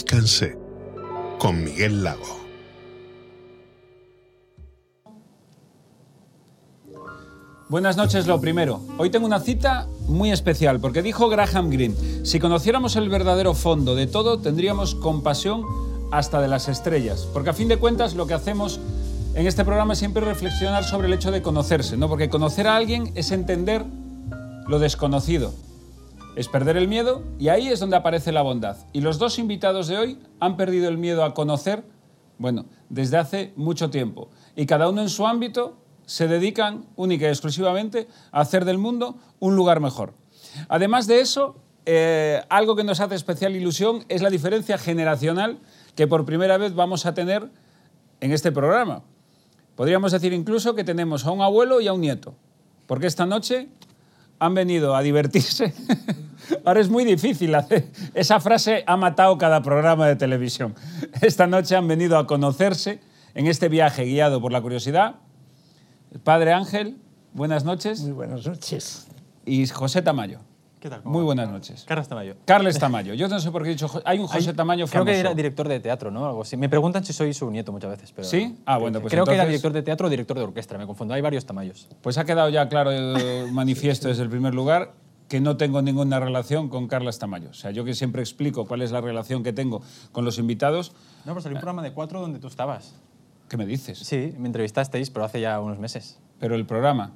Conózcanse con Miguel Lago. Buenas noches, lo primero. Hoy tengo una cita muy especial porque dijo Graham Greene, si conociéramos el verdadero fondo de todo, tendríamos compasión hasta de las estrellas. Porque a fin de cuentas lo que hacemos en este programa es siempre reflexionar sobre el hecho de conocerse, ¿no? Porque conocer a alguien es entender lo desconocido, es perder el miedo y ahí es donde aparece la bondad. Y los dos invitados de hoy han perdido el miedo a conocer, bueno, desde hace mucho tiempo. Y cada uno en su ámbito se dedican única y exclusivamente a hacer del mundo un lugar mejor. Además de eso, eh, algo que nos hace especial ilusión es la diferencia generacional que por primera vez vamos a tener en este programa. Podríamos decir incluso que tenemos a un abuelo y a un nieto, porque esta noche han venido a divertirse. Ahora es muy difícil hacer. Esa frase ha matado cada programa de televisión. Esta noche han venido a conocerse en este viaje guiado por la curiosidad Padre Ángel, buenas noches. Muy buenas noches. Y José Tamayo. ¿Qué tal? Muy buenas noches. Carlos Tamayo. Carles Tamayo. Yo no sé por qué he dicho. Hay un José Tamayo Creo famoso. que era director de teatro, ¿no? Algo así. Me preguntan si soy su nieto muchas veces. Pero ¿Sí? Ah, bueno, pues Creo que era director de teatro o director de orquesta, me confundo. Hay varios Tamayos. Pues ha quedado ya claro el manifiesto desde el primer lugar que no tengo ninguna relación con Carles Tamayo. O sea, yo que siempre explico cuál es la relación que tengo con los invitados. No, pero salió un programa de cuatro donde tú estabas. ¿Qué me dices? Sí, me entrevistasteis, pero hace ya unos meses. Pero el programa.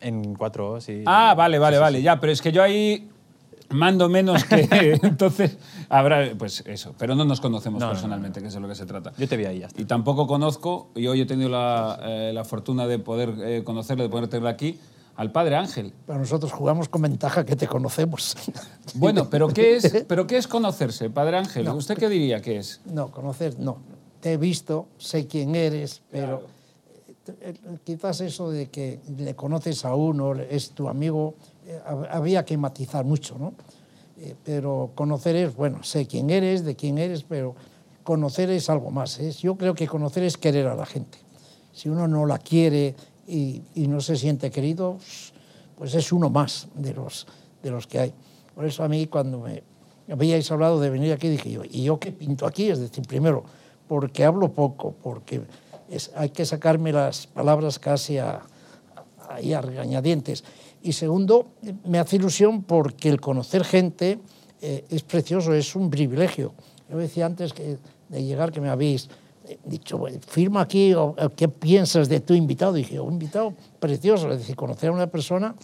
En cuatro, sí. Ah, vale, vale, vale, ya, pero es que yo ahí mando menos que entonces habrá pues eso, pero no nos conocemos No, no, personalmente, que es de lo que se trata. Yo te vi ahí, ya está. Y tampoco conozco, y hoy he tenido la, eh, la fortuna de poder eh, conocerle, de poder tenerle aquí, al padre Ángel. Pero nosotros jugamos con ventaja que te conocemos. Bueno, pero ¿qué es, pero qué es conocerse, padre Ángel? ¿Usted qué diría que es? No, conocer, no. Te he visto, sé quién eres, pero quizás eso de que le conoces a uno, es tu amigo, eh, hab- había que matizar mucho, ¿no? Eh, pero conocer es, bueno, sé quién eres, de quién eres, pero conocer es algo más. ¿eh? Yo creo que conocer es querer a la gente. Si uno no la quiere y, y no se siente querido, pues es uno más de los, de los que hay. Por eso a mí cuando me habíais hablado de venir aquí, dije yo, ¿y yo qué pinto aquí? Es decir, primero, porque hablo poco, porque hay que sacarme las palabras casi a, ahí a regañadientes. Y segundo, me hace ilusión porque el conocer gente eh, es precioso, es un privilegio. Yo decía antes que, de llegar que me habéis eh, dicho, "Bueno, firma aquí, o, ¿qué piensas de tu invitado? Y dije, un invitado precioso, es decir, conocer a una persona,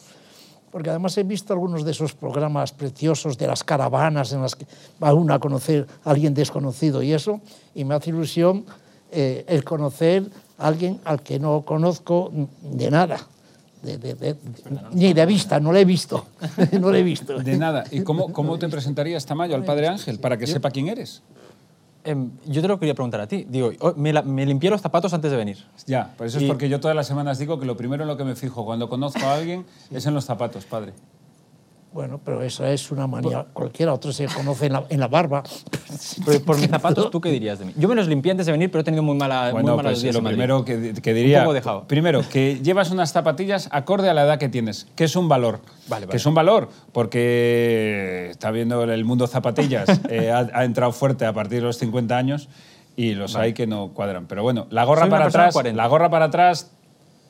porque además he visto algunos de esos programas preciosos de las caravanas en las que va uno a conocer a alguien desconocido y eso, y me hace ilusión eh, el conocer a alguien al que no conozco de nada. de- de- de- ni de vista, no lo he visto. no lo he visto. De nada. ¿Y cómo, cómo te presentarías, Tamayo, al padre Ángel, para que sepa quién eres? Em, yo te lo quería preguntar a ti. Digo, oh, me, la- me limpié los zapatos antes de venir. Ya, por eso es porque yo todas las semanas digo que lo primero en lo que me fijo cuando conozco a alguien es en los zapatos, padre. Bueno, pero esa es una manía. Cualquiera otro se conoce en la, en la barba. Pero por mis zapatos, ¿tú qué dirías de mí? Yo me los limpié antes de venir, pero he tenido muy, mala, Bueno, muy malos pues días lo en primero que, que diría. Un poco dejado. Primero, que llevas unas zapatillas acorde a la edad que tienes, que es un valor. Vale, Que vale. es un valor, porque está viendo el mundo zapatillas, eh, ha, ha entrado fuerte a partir de los 50 años y los hay que no cuadran. Pero bueno, la gorra Soy para atrás, 40. la gorra para atrás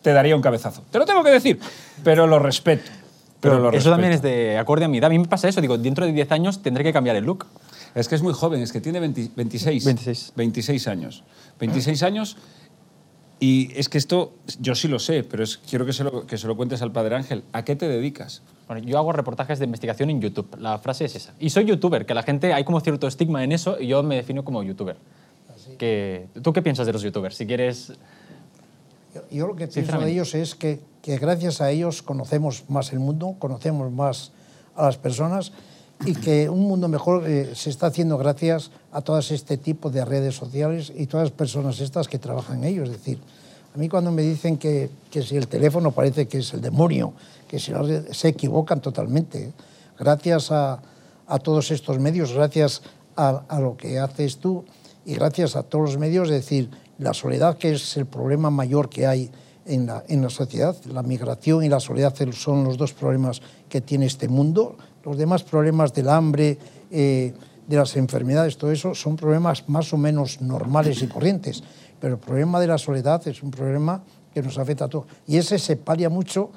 te daría un cabezazo. Te lo tengo que decir, pero lo respeto. Pero, lo eso también es respeto. de acorde a mi edad. A mí me pasa eso. Digo, dentro de 10 años tendré que cambiar el look. Es que es muy joven, es que tiene 20 26. 26. 26 años. 26 años y es que esto yo sí lo sé, pero es, quiero que se, lo, que se lo cuentes al Padre Ángel. ¿A qué te dedicas? Bueno, yo hago reportajes de investigación en YouTube. La frase es esa. Y soy youtuber, que la gente, hay como cierto estigma en eso y yo me defino como youtuber. Que, ¿Tú qué piensas de los youtubers? Si quieres... Yo, yo lo que pienso de ellos es que, que gracias a ellos conocemos más el mundo, conocemos más a las personas y que un mundo mejor eh, se está haciendo gracias a todas este tipo de redes sociales y todas las personas estas que trabajan en ello. Es decir, a mí cuando me dicen que, que si el teléfono parece que es el demonio, que si redes- se equivocan totalmente. Gracias a, a todos estos medios, gracias a, a lo que haces tú y gracias a todos los medios, es decir, la soledad que es el problema mayor que hay en la, en la sociedad, la migración y la soledad son los dos problemas que tiene este mundo. Los demás problemas del hambre, eh, de las enfermedades, todo eso son problemas más o menos normales y corrientes, pero el problema de la soledad es un problema que nos afecta a todos. Y ese se palia mucho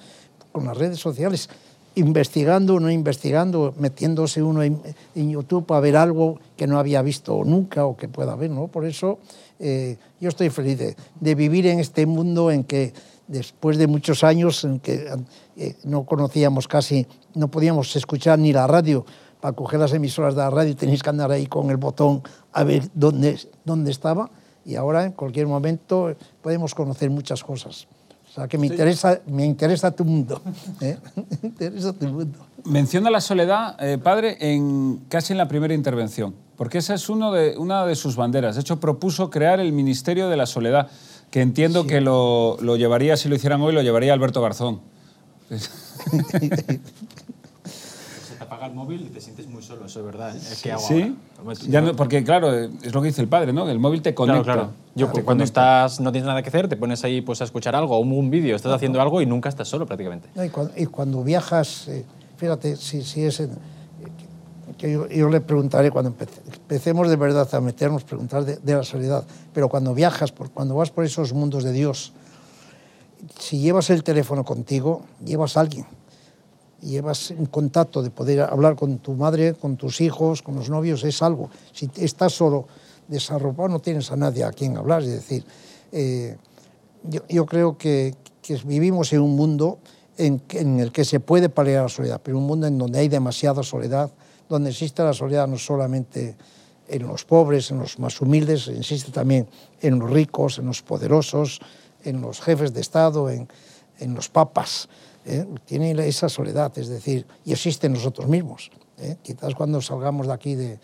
con las redes sociales, investigando o no investigando, metiéndose uno en, en, YouTube a ver algo que no había visto nunca o que pueda ver. ¿no? Por eso eh, yo estoy feliz de, de, vivir en este mundo en que después de muchos años en que eh, no conocíamos casi, no podíamos escuchar ni la radio, para coger las emisoras de la radio tenéis que andar ahí con el botón a ver dónde, dónde estaba y ahora en cualquier momento podemos conocer muchas cosas. O sea, que me, interesa, me interesa tu mundo. ¿eh? me interesa tu mundo. Menciona la soledad, eh, padre, en, casi en la primera intervención, porque esa es uno de, una de sus banderas. De hecho, propuso crear el Ministerio de la Soledad, que entiendo sí. que lo, lo, llevaría, si lo hicieran hoy, lo llevaría Alberto Garzón. Se te apaga el móvil y te sientes muy solo, eso es verdad. ¿eh? Es que hago sí, ya no, porque claro, es lo que dice el padre, ¿no? El móvil te conecta. Claro, claro. Yo cuando conecta. estás, no tienes nada que hacer, te pones ahí pues, a escuchar algo, un, un vídeo, estás haciendo algo y nunca estás solo prácticamente. No, y, cuando, y, cuando, viajas, eh, fíjate, si, si es... Que yo, yo, le preguntaré cuando empece, empecemos de verdad a meternos, preguntar de, la soledad, pero cuando viajas, por, cuando vas por esos mundos de Dios, si llevas el teléfono contigo, llevas a alguien, llevas un contacto de poder hablar con tu madre, con tus hijos, con los novios, es algo. Si estás solo, desarropado, no tienes a nadie a quien hablar. Es decir, eh, yo, yo, creo que, que, vivimos en un mundo en, el que se puede paliar la soledad, pero un mundo en donde hay demasiada soledad, donde existe la soledad no solamente en los pobres, en los más humildes, existe también en los ricos, en los poderosos, en los jefes de Estado, en, en los papas. ¿eh? Tiene esa soledad, es decir, y existe en nosotros mismos. ¿eh? Quizás cuando salgamos de aquí, de,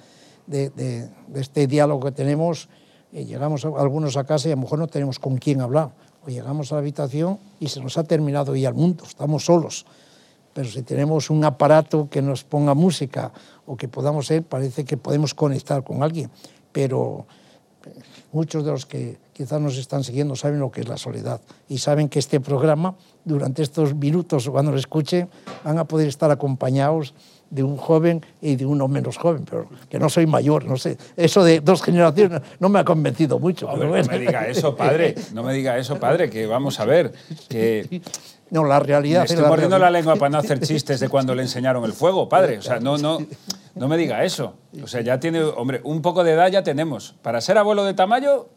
de, este diálogo que tenemos, eh, llegamos algunos a casa y a lo mejor no tenemos con quién hablar. O llegamos a la habitación y se nos ha terminado ya el mundo, estamos solos. Pero si tenemos un aparato que nos ponga música o que podamos ser, parece que podemos conectar con alguien. Pero muchos de los que quizás nos están siguiendo saben lo que es la soledad y saben que este programa, durante estos minutos cuando lo escuchen, van a poder estar acompañados de un joven y de uno menos joven, pero que no soy mayor, no sé. Eso de dos generaciones no me ha convencido mucho. Hombre, pero bueno. No me diga eso, padre. No me diga eso, padre, que vamos a ver. Que no, la realidad. Me estoy la mordiendo realidad. la lengua para no hacer chistes de cuando le enseñaron el fuego, padre. O sea, no, no, no me diga eso. O sea, ya tiene, hombre, un poco de edad ya tenemos. Para ser abuelo de Tamayo,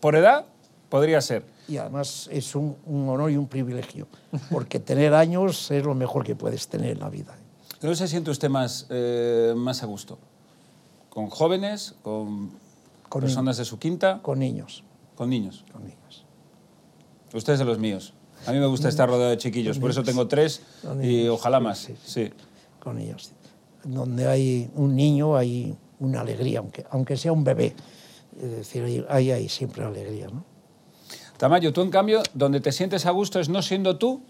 por edad, podría ser. Y además es un, un honor y un privilegio, porque tener años es lo mejor que puedes tener en la vida. ¿Dónde se siente usted más, eh, más a gusto? ¿Con jóvenes? ¿Con, con personas de su quinta? Con niños. ¿Con niños? Con niños. Usted es de los míos. A mí me gusta estar rodeado de chiquillos, por eso tengo tres y ojalá más. Sí, sí. Con niños. Donde hay un niño hay una alegría, aunque, aunque sea un bebé. Es decir, ahí hay siempre alegría, ¿no? Tamayo, tú en cambio, donde te sientes a gusto es no siendo tú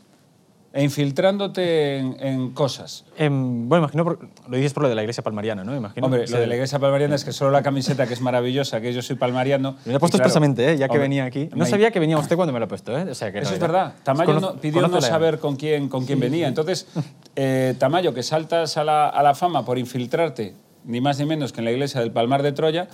e infiltrándote en, en cosas. Eh, bueno, imagino, por, lo dices por lo de la iglesia palmariana, ¿no? Imagino, Hombre, lo de la iglesia palmariana es que solo la camiseta, que es maravillosa, que yo soy palmariano. Me lo he puesto claro, expresamente, ¿eh? ya que hombre, venía aquí. No sabía que venía usted cuando me lo he puesto, ¿eh? O sea, que Eso no, es verdad. Tamayo Conoce- no, pidió no saber con quién, con quién venía. Entonces, eh, Tamayo, que saltas a la, a la fama por infiltrarte, ni más ni menos que en la iglesia del Palmar de Troya,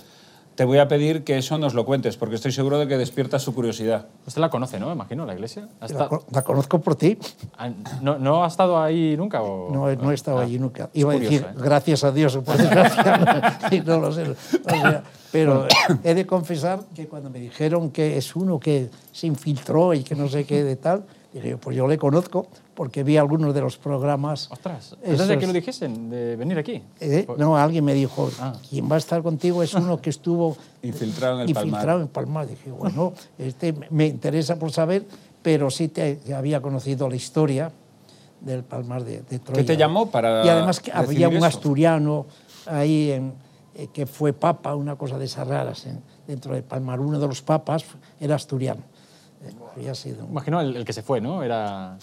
te voy a pedir que eso nos lo cuentes, porque estoy seguro de que despierta su curiosidad. Usted la conoce, ¿no? Imagino, la iglesia. ¿Ha La, la conozco por ti. Ah, ¿No, ¿No ha estado ahí nunca? O... No, he- no he estado Ah, allí nunca. Iba a curioso, decir, ¿eh? gracias a Dios, por desgracia, no lo sé. O sea, pero he de confesar que cuando me dijeron que es uno que se infiltró y que no sé qué de tal, dije, pues yo le conozco porque vi algunos de los programas. Ostras, antes de que lo dijesen, de venir aquí. Eh, Pues- no, alguien me dijo, Ah. quien va a estar contigo es uno que estuvo Infiltrado en el infiltrado Palmar. en Palmar. Dije, bueno, este me interesa por saber, pero sí te, te había conocido la historia del Palmar de, de Troya. te llamó para Y además que había un eso? asturiano ahí en, eh, que fue papa, una cosa de esas raras, en- dentro de Palmar. Uno de los papas era asturiano. Eh, había sido un- Imagino el, el que se fue, ¿no? Era...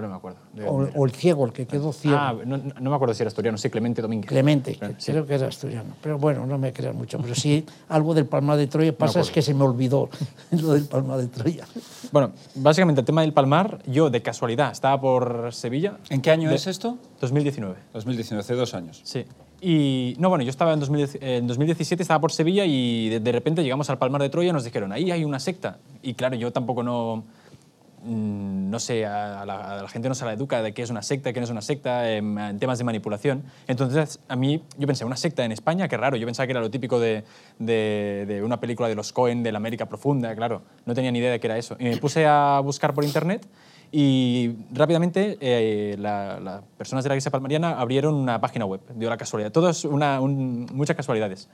Ahora no me acuerdo. De- o, o el ciego, el que quedó ciego. Ah, no, no me acuerdo si era asturiano, sí, Clemente Domínguez. Clemente, que Sí. creo que era asturiano. Pero bueno, no me creas mucho. Pero sí, algo del Palmar de Troya pasa es que se me olvidó lo del Palmar de Troya. Bueno, básicamente el tema del Palmar, yo de casualidad estaba por Sevilla. ¿En qué año De- es esto? 2019. 2019, hace dos años. Sí. Y no, bueno, yo estaba en, 2010 en 2017, estaba por Sevilla y de, de repente llegamos al Palmar de Troya y nos dijeron, ahí hay una secta. Y claro, yo tampoco no, no sé, a la, gente no se la educa de qué es una secta, qué no es una secta, em, en temas de manipulación. Entonces, a mí, yo pensé, una secta en España, qué raro, yo pensaba que era lo típico de, de, una película de los Cohen, de la América Profunda, claro, no tenía ni idea de qué era eso. Y me puse a buscar por internet y rápidamente eh, las la personas de la Iglesia Palmariana abrieron una página web, dio la casualidad, un- muchas casualidades.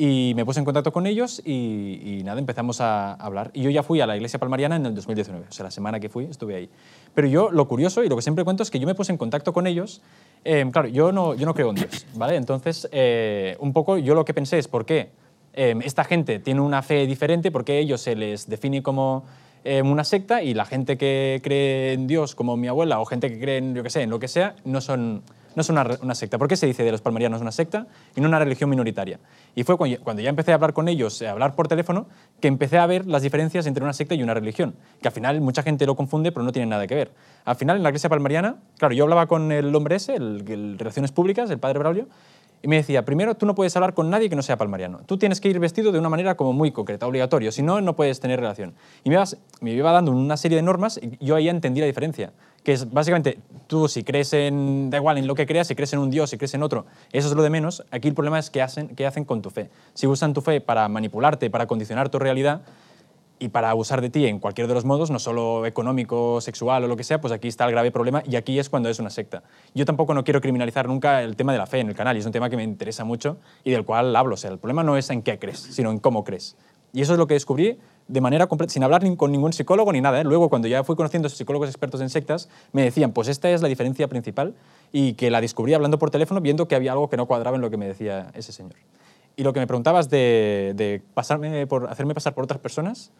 Y me puse en contacto con ellos y, y nada, empezamos a hablar. Y yo ya fui a la Iglesia Palmariana en el 2019, o sea, la semana que fui estuve ahí. Pero yo lo curioso y lo que siempre cuento es que yo me puse en contacto con ellos. eh, claro, yo no, yo no creo en Dios, ¿vale? Entonces, eh, un poco yo lo que pensé es por qué eh, esta gente tiene una fe diferente, por qué ellos se les define como eh, una secta y la gente que cree en Dios, como mi abuela, o gente que cree en, yo que sé, en lo que sea, no son, no son una, secta. ¿Por qué se dice de los palmarianos una secta y no una religión minoritaria? Y fue cuando ya empecé a hablar con ellos, a hablar por teléfono, que empecé a ver las diferencias entre una secta y una religión, que al final mucha gente lo confunde, pero no tiene nada que ver. Al final, en la iglesia palmariana, claro, yo hablaba con el hombre ese, el, el Relaciones Públicas, el padre Braulio, y me decía, primero, tú no puedes hablar con nadie que no sea palmariano. Tú tienes que ir vestido de una manera como muy concreta, obligatorio, si no, no puedes tener relación. Y me, me iba dando una serie de normas y yo ahí entendí la diferencia. Que es básicamente, tú si crees en, da igual en lo que creas, si crees en un Dios, si crees en otro, eso es lo de menos. Aquí el problema es qué hacen, qué hacen con tu fe. Si usan tu fe para manipularte, para condicionar tu realidad, y para abusar de ti en cualquier de los modos, no solo económico, sexual o lo que sea, pues aquí está el grave problema y aquí es cuando es una secta. Yo tampoco no quiero criminalizar nunca el tema de la fe en el canal y es un tema que me interesa mucho y del cual hablo. O sea, el problema no es en qué crees, sino en cómo crees. Y eso es lo que descubrí de manera completa, sin hablar con ningún psicólogo ni nada. ¿eh? Luego, cuando ya fui conociendo a psicólogos expertos en sectas, me decían, pues esta es la diferencia principal y que la descubrí hablando por teléfono, viendo que había algo que no cuadraba en lo que me decía ese señor. Y lo que me preguntabas de, de pasarme por, hacerme pasar por otras personas,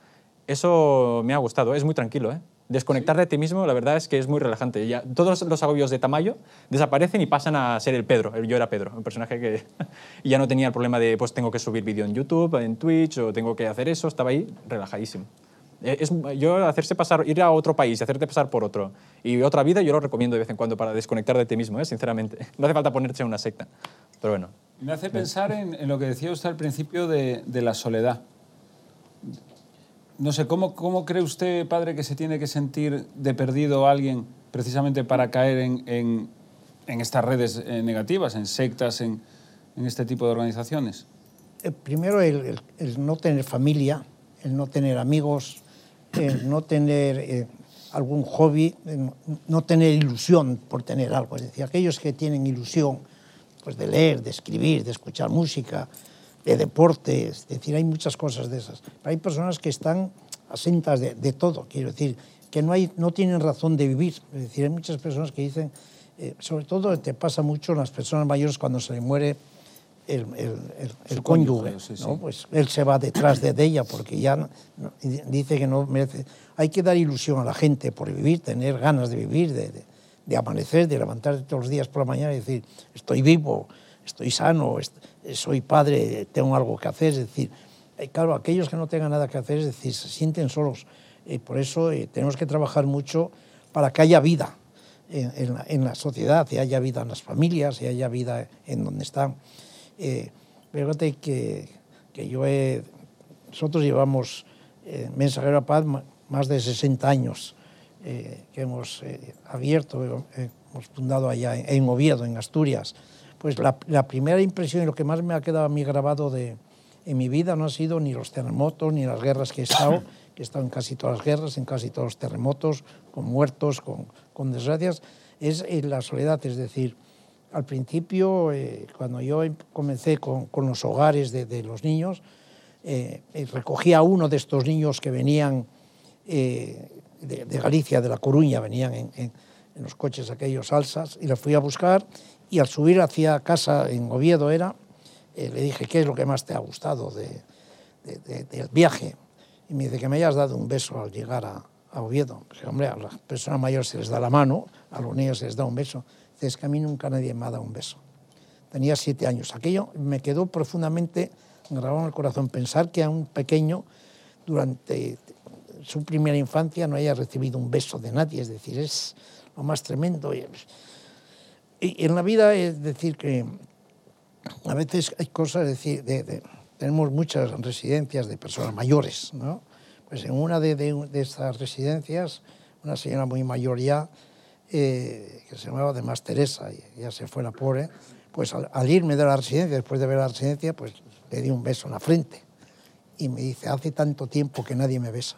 eso me ha gustado, es muy tranquilo. ¿eh? Desconectar de ti mismo, la verdad es que es muy relajante. Ya, todos los agobios de Tamayo desaparecen y pasan a ser el Pedro. Yo era Pedro, un personaje que ya no tenía el problema de pues tengo que subir vídeo en YouTube, en Twitch o tengo que hacer eso. Estaba ahí relajadísimo. Eh, Es, yo hacerse pasar, ir a otro país y hacerte pasar por otro y otra vida, yo lo recomiendo de vez en cuando para desconectar de ti mismo, ¿eh? sinceramente. No hace falta ponerse en una secta. Pero bueno, Me hace pensar en, en lo que decía usted al principio de, de la soledad. No sé, ¿cómo, ¿cómo cree usted, padre, que se tiene que sentir de perdido alguien precisamente para caer en, en- estas redes eh, negativas, en sectas, en, este tipo de organizaciones? Eh, primero el, no tener familia, el no tener amigos, el no tener eh, algún hobby, no tener ilusión por tener algo. Es decir, aquellos que tienen ilusión pues, de leer, de escribir, de escuchar música, de deporte, es decir, hay muchas cosas de esas. Pero hay personas que están asentas de, de todo, quiero decir, que no, hay, no tienen razón de vivir. Es decir, hay muchas personas que dicen, eh, sobre todo te pasa mucho en las personas mayores cuando se le muere el, el, el- cónyuge, cónyuge, sí, ¿no? sí. pues él se va detrás de, de ella porque ya no- no- y dice que no merece. Hay que dar ilusión a la gente por vivir, tener ganas de vivir, de, de- de amanecer, de levantarte todos los días por la mañana y decir, estoy vivo, estoy sano, est- soy padre, tengo algo que hacer. Es decir, eh, claro, aquellos que no tengan nada que hacer, es decir, se sienten solos. Y por eso eh, tenemos que trabajar mucho para que haya vida en, en la, en la sociedad, y haya vida en las familias, y haya vida en donde están. Eh, fíjate que, que yo he, nosotros llevamos eh, Mensajero a Paz más de 60 años eh, que hemos eh, abierto, eh, hemos fundado allá en, en Oviedo, en Asturias. Pues la, la primera impresión y lo que más me ha quedado a mí grabado de, en mi vida no ha sido ni los terremotos ni las guerras que he estado, que he estado en casi todas las guerras, en casi todos los terremotos, con muertos, con, con desgracias, es la soledad, es decir, al principio, eh, cuando yo em- comencé con, con los hogares de, de los niños, eh, eh, recogía a uno de estos niños que venían eh, de, de Galicia, de La Coruña, venían en, en- en los coches aquellos alzas, y los fui a buscar, y al subir hacia casa, en Oviedo era, eh, le dije, ¿qué es lo que más te ha gustado de- de- de- del viaje? Y me dice que me hayas dado un beso al llegar a, a Oviedo. Dije, hombre, a las personas mayores se les da la mano, a los niños se les da un beso. Dice, es que a mí nunca nadie me ha dado un beso. Tenía siete años. Aquello me quedó profundamente grabado en el corazón. Pensar que a un pequeño, durante su primera infancia, no haya recibido un beso de nadie. Es decir, es lo más tremendo. Y, y en la vida es decir que a veces hay cosas, es decir, de, de- tenemos muchas residencias de personas mayores, ¿no? Pues en una de, de, estas residencias, una señora muy mayor ya, eh, que se llamaba además Teresa, ya se fue la pobre, pues al, al irme de la residencia, después de ver la residencia, pues le di un beso en la frente. Y me dice, hace tanto tiempo que nadie me besa.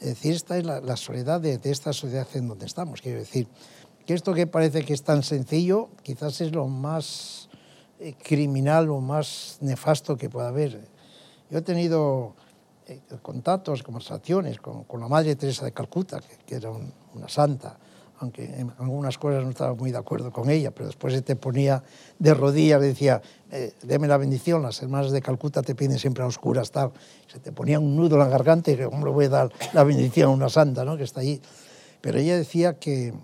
Es decir, esta es la, la soledad de, de esta sociedad en donde estamos. Quiero decir, que esto que parece que es tan sencillo, quizás es lo más eh, criminal o más nefasto que pueda haber. Yo he tenido eh, contactos, conversaciones con, con la Madre Teresa de Calcuta, que, que era un- una santa, aunque en algunas cosas no estaba muy de acuerdo con ella, pero después se te ponía de rodillas decía, eh, deme la bendición, las hermanas de Calcuta te piden siempre a oscuras, tal. Se te ponía un nudo en la garganta y que, ¿cómo le voy a dar la bendición a una santa ¿no? que está allí? Pero ella decía que,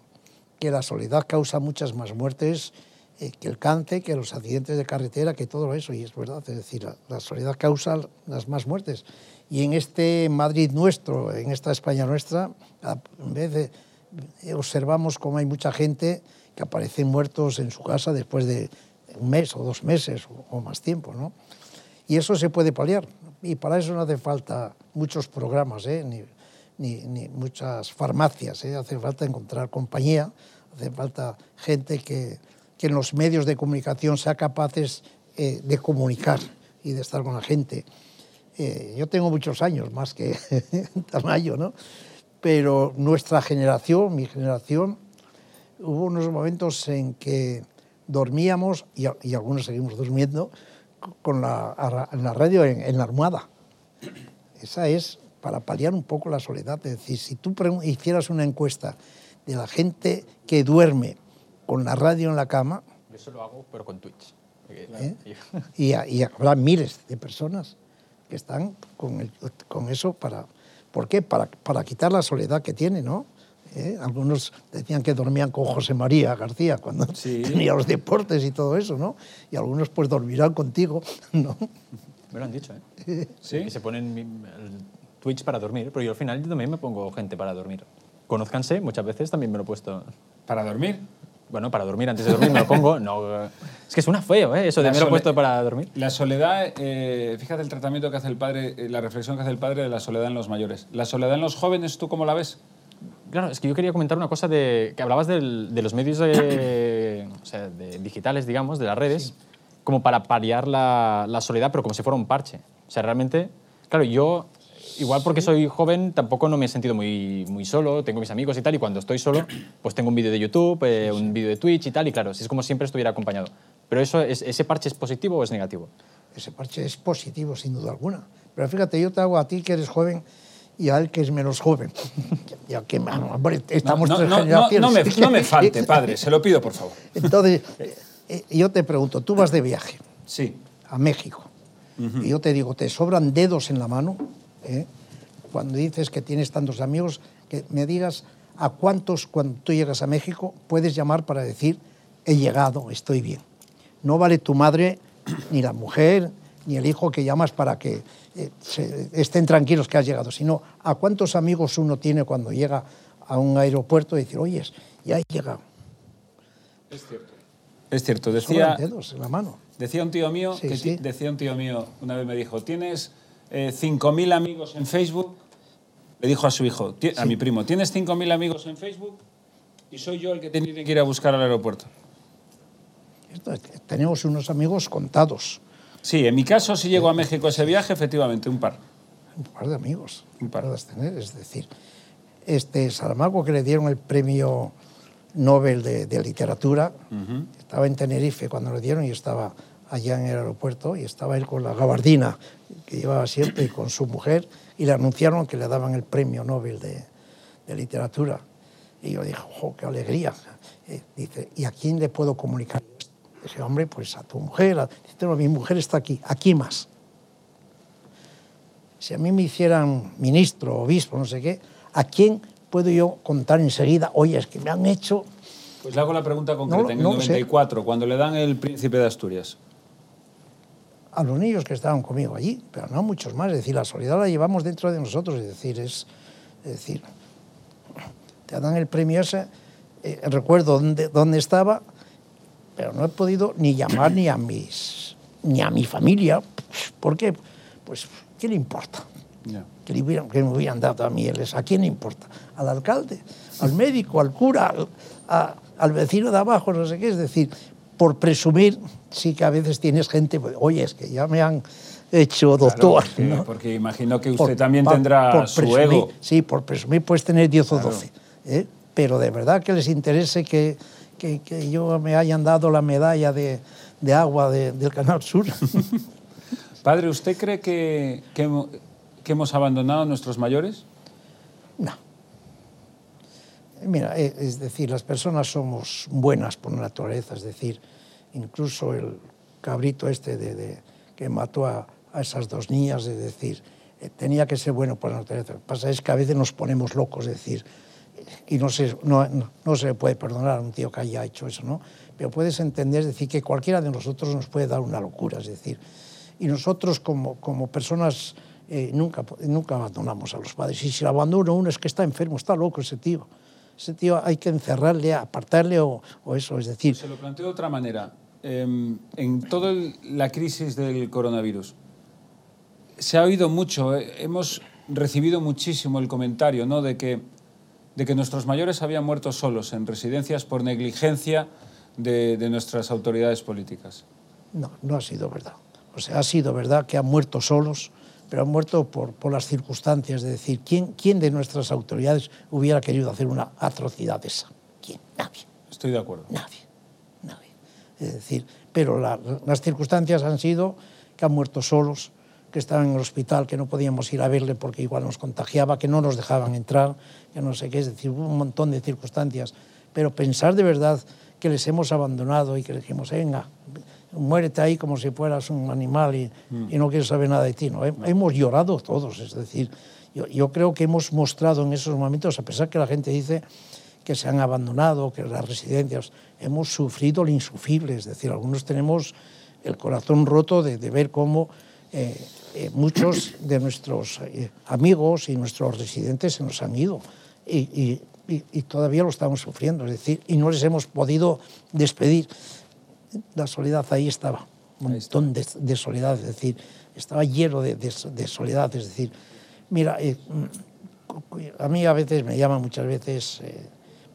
que la soledad causa muchas más muertes eh, que el cáncer, que los accidentes de carretera, que todo eso, y es verdad, es decir, la, la soledad causa las más muertes. Y en este Madrid nuestro, en esta España nuestra, en vez de eh, observamos cómo hay mucha gente que aparecen muertos en su casa después de un mes o dos meses o más tiempo, ¿no? Y eso se puede paliar. Y para eso no hace falta muchos programas, ¿eh? ni, ni, ni muchas farmacias. ¿eh? Hace falta encontrar compañía, hace falta gente que, que en los medios de comunicación sea capaces eh, de comunicar y de estar con la gente. Eh, yo tengo muchos años, más que Tamayo, ¿no? Pero nuestra generación, mi generación, hubo unos momentos en que dormíamos, y, y algunos seguimos durmiendo, con la, en la radio en, en la almohada. Esa es para paliar un poco la soledad. Es decir, si tú hicieras una encuesta de la gente que duerme con la radio en la cama, Yo eso lo hago, pero con Twitch. ¿eh? y, habrá miles de personas que están con, el- con eso para... ¿Por qué? Para, para quitar la soledad que tiene, ¿no? ¿Eh? Algunos decían que dormían con José María García cuando Sí. tenía los deportes y todo eso, ¿no? Y algunos pues dormirán contigo, ¿no? Me lo han dicho, ¿eh? ¿Sí? Que se ponen Twitch para dormir, pero yo al final yo también me pongo gente para dormir. Conozcanse, muchas veces también me lo he puesto. ¿Para dormir? Bueno, para dormir, antes de dormir me lo pongo. No, es que suena feo, ¿eh? Eso de La me lo he puesto para dormir. La soledad, eh, fíjate el tratamiento que hace el padre, eh, la reflexión que hace el padre de la soledad en los mayores. ¿La soledad en los jóvenes, tú cómo la ves? Claro, es que yo quería comentar una cosa de que hablabas del- de los medios de- o sea, de digitales, digamos, de las redes, como para paliar la, la soledad, pero como si fuera un parche. O sea, realmente, claro, yo, igual porque soy joven, tampoco no me he sentido muy, muy solo, tengo mis amigos y tal, y cuando estoy solo, pues tengo un vídeo de YouTube, eh, un vídeo de Twitch y tal, y claro, es como siempre estuviera acompañado. Pero eso, es, ¿ese parche es positivo o es negativo? Ese parche es positivo, sin duda alguna. Pero fíjate, yo te hago a ti que eres joven y a él que es menos joven. ya que, mano, hombre, estamos no, tres no, no, generaciones. no me, no me falte, padre, se lo pido, por favor. Entonces, eh, yo te pregunto, tú vas de viaje Sí. a México y yo te digo, ¿te sobran dedos en la mano? ¿Eh? Cuando dices que tienes tantos amigos, que me digas a cuántos cuando tú llegas a México puedes llamar para decir, he llegado, estoy bien. No vale tu madre, ni la mujer, ni el hijo que llamas para que eh, se- estén tranquilos que has llegado, sino a cuántos amigos uno tiene cuando llega a un aeropuerto y decir, oye, ya he llegado. Es cierto. Es cierto, decía, dedos en la mano. decía un tío mío, Sí, que sí. decía un tío mío, una vez me dijo, ¿tienes eh, 5.000 amigos en Facebook? Le dijo a su hijo, "Ti- a mi primo, ¿tienes 5.000 amigos en Facebook? Y soy yo el que te tiene que ir a buscar al aeropuerto. Tenemos unos amigos contados, Sí, en mi caso, si llego a México ese viaje, efectivamente, un par. un par de amigos Un par. puedas tener. Es decir, este Saramago que le dieron el premio Nobel de, de Literatura, estaba en Tenerife cuando le dieron y estaba allá en el aeropuerto y estaba él con la gabardina que llevaba siempre y con su mujer y le anunciaron que le daban el premio Nobel de, de Literatura. Y yo dije, ¡jo, qué alegría! Eh, dice, ¿y a quién le puedo comunicar? Dije, hombre, pues a tu mujer. A... Dice, "No, mi mujer está aquí, aquí más. Si a mí me hicieran ministro, obispo, no sé qué, ¿a quién puedo yo contar enseguida? Oye, es que me han hecho... Pues le hago la pregunta concreta. No, en el no lo sé. 94, cuando le dan el príncipe de Asturias. A los niños que estaban conmigo allí, pero no muchos más. Es decir, la soledad la llevamos dentro de nosotros. Es decir, es, es decir te dan el premio ese. eh, recuerdo dónde, dónde estaba, pero no he podido ni llamar ni a mis ni a mi familia. ¿Por qué? Pues, ¿qué le importa? Ya. Que, le hubieran- que me hubieran dado a mieles. ¿A quién le importa? ¿Al alcalde? ¿Al médico? ¿Al cura? al- a- ¿Al vecino de abajo? No sé qué. Es decir, por presumir, sí que a veces tienes gente, pues, oye, es que ya me han hecho doctor. porque, ¿no? porque imagino que usted Por- también tendrá por su presumir, ego. Sí, por presumir puedes tener 10 o 12. ¿eh? Pero de verdad que les interese que, que, que yo me hayan dado la medalla de, de agua de- del Canal Sur. Padre, ¿usted cree que, que, hemo- que hemos abandonado a nuestros mayores? no. Mira, eh, es decir, las personas somos buenas por naturaleza, es decir, incluso el cabrito este de, que mató a, a esas dos niñas, es decir, eh, tenía que ser bueno por naturaleza. Lo que pasa es que a veces nos ponemos locos, es decir, y no se, no, no- se puede perdonar a un tío que haya hecho eso, ¿no? Pero puedes entender, es decir, que cualquiera de nosotros nos puede dar una locura, es decir, y nosotros como, como personas eh, nunca, nunca abandonamos a los padres. Y si lo abandona uno es que está enfermo, está loco ese tío. Ese tío hay que encerrarle, apartarle o, o eso, es decir, Se lo planteo de otra manera. Em, en toda la crisis del coronavirus, se ha oído mucho, eh, hemos recibido muchísimo el comentario ¿no? de, que, de que nuestros mayores habían muerto solos en residencias por negligencia de, de nuestras autoridades políticas. No, no ha sido verdad. O sea, ha sido verdad que han muerto solos, pero han muerto por, por las circunstancias. Es decir, ¿quién, ¿quién de nuestras autoridades hubiera querido hacer una atrocidad esa? ¿Quién? Nadie, Estoy de acuerdo. nadie, nadie. Es decir, pero la- las circunstancias han sido que han muerto solos, que estaban en el hospital, que no podíamos ir a verle porque igual nos contagiaba, que no nos dejaban entrar, que no sé qué. Es decir, hubo un montón de circunstancias. Pero pensar de verdad que les hemos abandonado y que les dijimos, venga, muérete ahí como si fueras un animal y, y no quiero saber nada de ti. ¿no? Hem- Hemos llorado todos, es decir, yo, yo creo que hemos mostrado en esos momentos, a pesar que la gente dice que se han abandonado, que las residencias, hemos sufrido lo insufrible, es decir, algunos tenemos el corazón roto de, de ver cómo eh, eh, muchos de nuestros eh, amigos y nuestros residentes se nos han ido y- y- y todavía lo estamos sufriendo, es decir, y no les hemos podido despedir. La soledad ahí estaba, un montón de, de soledad, es decir, estaba lleno de, de- de soledad, es decir, mira, eh, a mí a veces me llaman muchas veces, eh,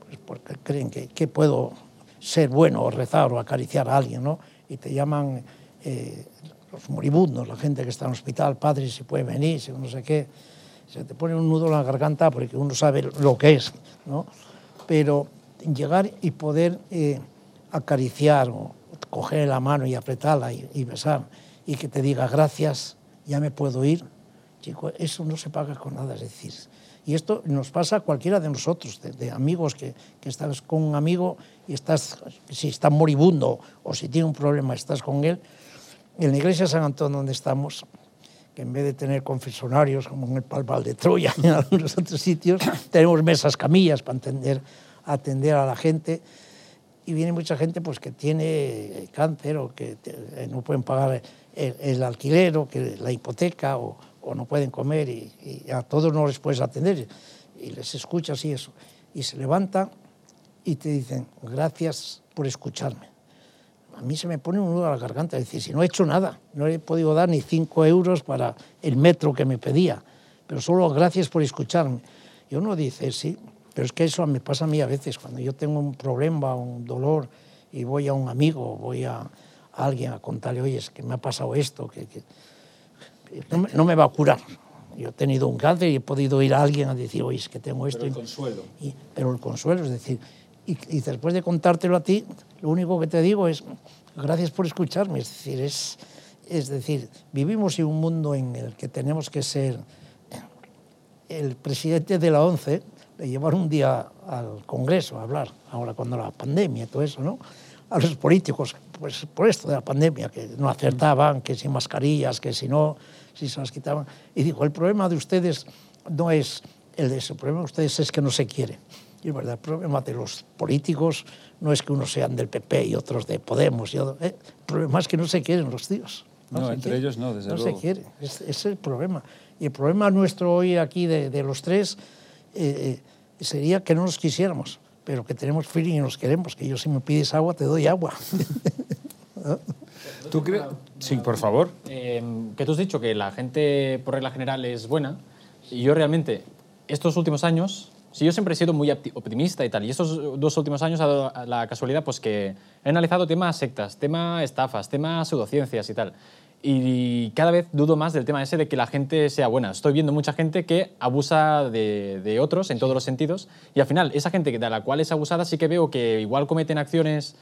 pues porque creen que, que puedo ser bueno o rezar o acariciar a alguien, ¿no? Y te llaman eh, los moribundos, la gente que está en el hospital, padre, si puede venir, si no sé qué. Se te pone un nudo en la garganta porque uno sabe lo que es, ¿no? Pero llegar y poder eh, acariciar o coger la mano y apretarla y, y besar y que te diga gracias, ya me puedo ir, chico, eso no se paga con nada, es decir. Y esto nos pasa a cualquiera de nosotros, de, amigos que, que estás con un amigo y estás, si está moribundo o si tiene un problema, estás con él. En la iglesia de San Antonio, donde estamos, que en vez de tener confesionarios como en el Palval de Troya y en algunos otros sitios, tenemos mesas camillas para atender, atender a la gente y viene mucha gente pues que tiene cáncer o que eh, no pueden pagar el, el alquiler o que la hipoteca o, o no pueden comer y, y a todos no les puedes atender y les escuchas y eso y se levantan y te dicen gracias por escucharme a mí se me pone un nudo a la garganta. Decir, si no he hecho nada, no he podido dar ni cinco euros para el metro que me pedía, pero solo gracias por escucharme. Y uno dice, sí, pero es que eso me pasa a mí a veces, cuando yo tengo un problema, un dolor, y voy a un amigo, voy a, a alguien a contarle, oye, es que me ha pasado esto, que, que- no, me, no me va a curar. Yo he tenido un cáncer y he podido ir a alguien a decir, oye, es que tengo esto. Pero el consuelo. y- pero el consuelo, es decir, y, y después de contártelo a ti, lo único que te digo es gracias por escucharme. Es decir, es, es decir, vivimos en un mundo en el que tenemos que ser el presidente de la ONCE le llevaron un día al Congreso a hablar, ahora cuando la pandemia y todo eso, ¿no? A los políticos, pues por esto de la pandemia, que no acertaban, que sin mascarillas, que si no, si se las quitaban. Y dijo, el problema de ustedes no es el de ese, el problema de ustedes es que no se quieren. Y es verdad, el problema de los políticos no es que unos sean del PP y otros de Podemos. Y otro- ¿eh? El problema es que no se quieren los tíos. No, se entre quieren. ellos no, desde no luego. se quiere. Es- es el problema. Y el problema nuestro hoy aquí de, de los tres eh, sería que no nos quisiéramos. pero que tenemos feeling y nos queremos, que yo si me pides agua te doy agua. ¿Tú crees? Sí, por favor. Eh, que tú has dicho que la gente, por regla general, es buena. Y yo realmente, estos últimos años, si yo siempre he sido muy opti- optimista y tal, y estos dos últimos años ha dado la casualidad pues que he analizado temas sectas, tema estafas, tema pseudociencias y tal. Y cada vez dudo más del tema ese de que la gente sea buena. Estoy viendo mucha gente que abusa de, de otros en todos los sentidos. Y al final, esa gente que- de la cual es abusada sí que veo que igual cometen acciones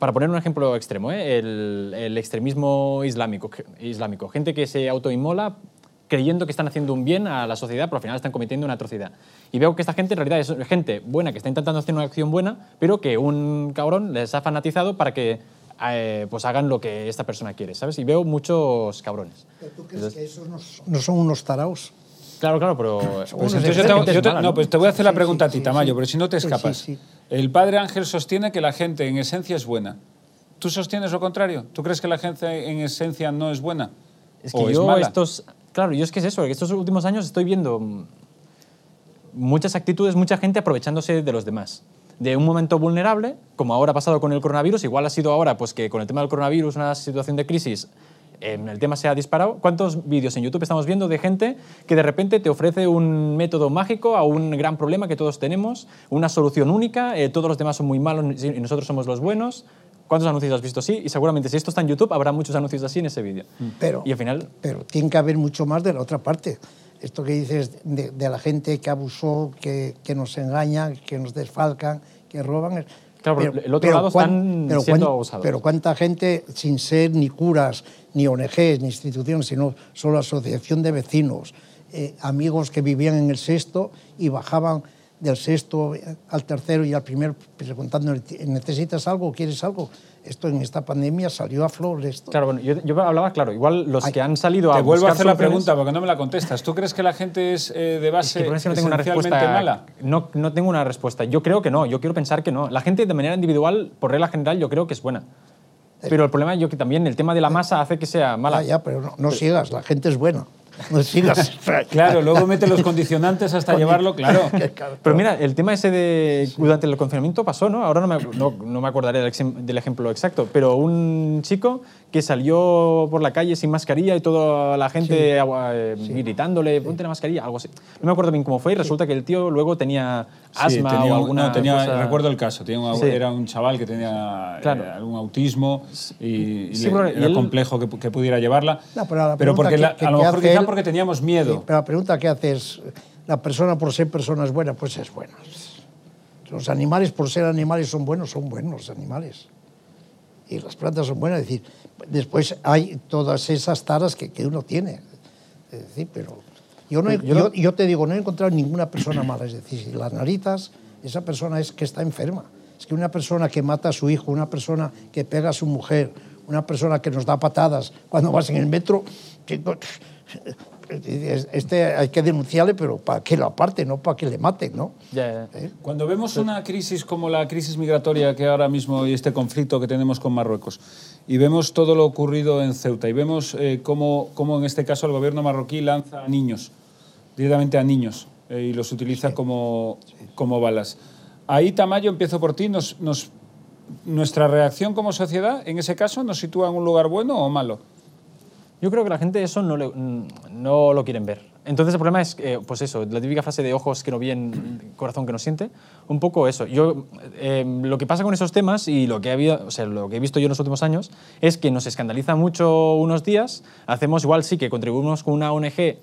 para poner un ejemplo extremo, ¿eh? el, el extremismo islámico, islámico, gente que se autoinmola creyendo que están haciendo un bien a la sociedad, pero al final están cometiendo una atrocidad. Y veo que esta gente en realidad es gente buena, que está intentando hacer una acción buena, pero que un cabrón les ha fanatizado para que eh, pues hagan lo que esta persona quiere, ¿sabes? Y veo muchos cabrones. ¿Tú crees que esos no, no son unos taraos? Claro, claro, pero... Pues entonces yo te, yo te- mala, no, ¿no? pues te voy a hacer la Sí, pregunta a sí, ti, sí, Tamayo, sí. pero si no te escapas. sí. El padre Ángel sostiene que la gente en esencia es buena. ¿Tú sostienes lo contrario? ¿Tú crees que la gente en esencia no es buena? Es ¿O que es yo mala? estos... Claro, yo es que es eso, que estos últimos años estoy viendo muchas actitudes, mucha gente aprovechándose de los demás. De un momento vulnerable, como ahora ha pasado con el coronavirus, igual ha sido ahora pues que con el tema del coronavirus, una situación de crisis, eh, el tema se ha disparado. ¿Cuántos vídeos en YouTube estamos viendo de gente que de repente te ofrece un método mágico a un gran problema que todos tenemos, una solución única, eh, todos los demás son muy malos y nosotros somos los buenos? ¿Cuántos anuncios has visto así? Y seguramente si esto está en YouTube habrá muchos anuncios así en ese vídeo. Pero, Y al final pero tiene que haber mucho más de la otra parte. Esto que dices de, de la gente que abusó, que, que nos engañan, que nos desfalcan, que roban. Claro, pero el otro lado están pero siendo cuán- abusados. Pero cuánta gente, sin ser ni curas, ni ONGs, ni instituciones, sino solo asociación de vecinos, eh, amigos que vivían en el sexto y bajaban del sexto al tercero y al primero preguntando, ¿necesitas algo? ¿Quieres algo? Esto en esta pandemia salió a flor. Esto. Claro, bueno, yo, yo hablaba, claro, igual los que han salido a Te vuelvo a hacer la pregunta porque no me la contestas. ¿Tú crees que la gente es eh, de Es base que eso no tengo una respuesta. mala? No, no tengo una respuesta. Yo creo que no, yo quiero pensar que no. La gente de manera individual, por regla general, yo creo que es buena. Pero el problema yo que también el tema de la masa hace que sea mala. Ah, ya, pero no, no sigas, la gente es buena. No sigas. Claro, luego mete los condicionantes hasta llevarlo, claro. Pero mira, el tema ese de durante el confinamiento pasó, ¿no? Ahora no me, no, no me acordaré del, ejemplo exacto, pero un chico que salió por la calle sin mascarilla y toda la gente agua- eh, gritándole, ponte la mascarilla, algo así. No me acuerdo bien cómo fue y resulta que el tío luego tenía Sí, asma tenía o un- alguna no, tenía, cosa- recuerdo el caso, tenía un- Sí. era un chaval que tenía eh, Claro. algún autismo y, y Sí, le- pero- y era él- complejo que, que pudiera llevarla. No, pero la pero porque que- la- que- a lo que mejor quizá él- porque teníamos miedo. Sí, pero la pregunta que haces, la persona por ser persona es buena, pues es buena. Los animales por ser animales son buenos, son buenos los animales. Y las plantas son buenas, es decir, después hay todas esas taras que, que uno tiene. Es decir, pero yo, no he- Yo yo, lo- yo te digo, no he encontrado ninguna persona mala. Es decir, si las naritas, esa persona es que está enferma. Es que una persona que mata a su hijo, una persona que pega a su mujer, una persona que nos da patadas cuando vas en el metro, este hay que denunciarle, pero para que lo aparte, no para que le maten, ¿no? Ya, ya. ¿Eh? Cuando vemos una crisis como la crisis migratoria que ahora mismo y este conflicto que tenemos con Marruecos y vemos todo lo ocurrido en Ceuta y vemos eh, cómo, cómo en este caso el gobierno marroquí lanza a niños, directamente a niños eh, y los utiliza como, como balas. Ahí, Tamayo, empiezo por ti. Nos, nos- ¿Nuestra reacción como sociedad en ese caso nos sitúa en un lugar bueno o malo? Yo creo que la gente eso no, le- no lo quieren ver. Entonces el problema es, eh, pues eso, la típica frase de ojos que no ven, corazón que no siente, un poco eso. Yo, eh, lo que pasa con esos temas y lo que, ha habido, o sea, lo que he visto yo en los últimos años es que nos escandaliza mucho unos días, hacemos igual sí que contribuimos con una ONG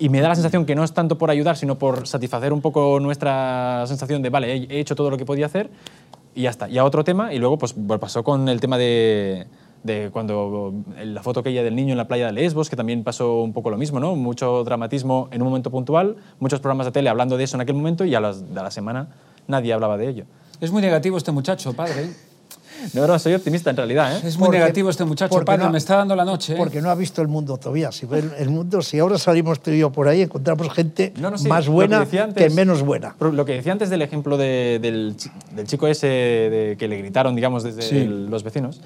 y me da la sensación que no es tanto por ayudar, sino por satisfacer un poco nuestra sensación de, vale, he, he hecho todo lo que podía hacer y ya está. Y a otro tema, y luego pues pues, pasó con el tema de, de cuando la foto aquella del niño en la playa de Lesbos, que también pasó un poco lo mismo, ¿no? Mucho dramatismo en un momento puntual, muchos programas de tele hablando de eso en aquel momento y a, las, a la semana nadie hablaba de ello. Es muy negativo este muchacho, padre. ¿eh? No, no, soy optimista en realidad, ¿eh? Es muy Porque- negativo este muchacho, padre. no- me está dando la noche. ¿eh? Porque no ha visto el mundo todavía. Si el, el mundo, si ahora salimos tú y yo por ahí, encontramos gente No, no, sí, más que buena que, antes- menos buena. Lo que decía antes del ejemplo de- del, del chico ese de, que le gritaron, digamos, desde Sí. el- los vecinos,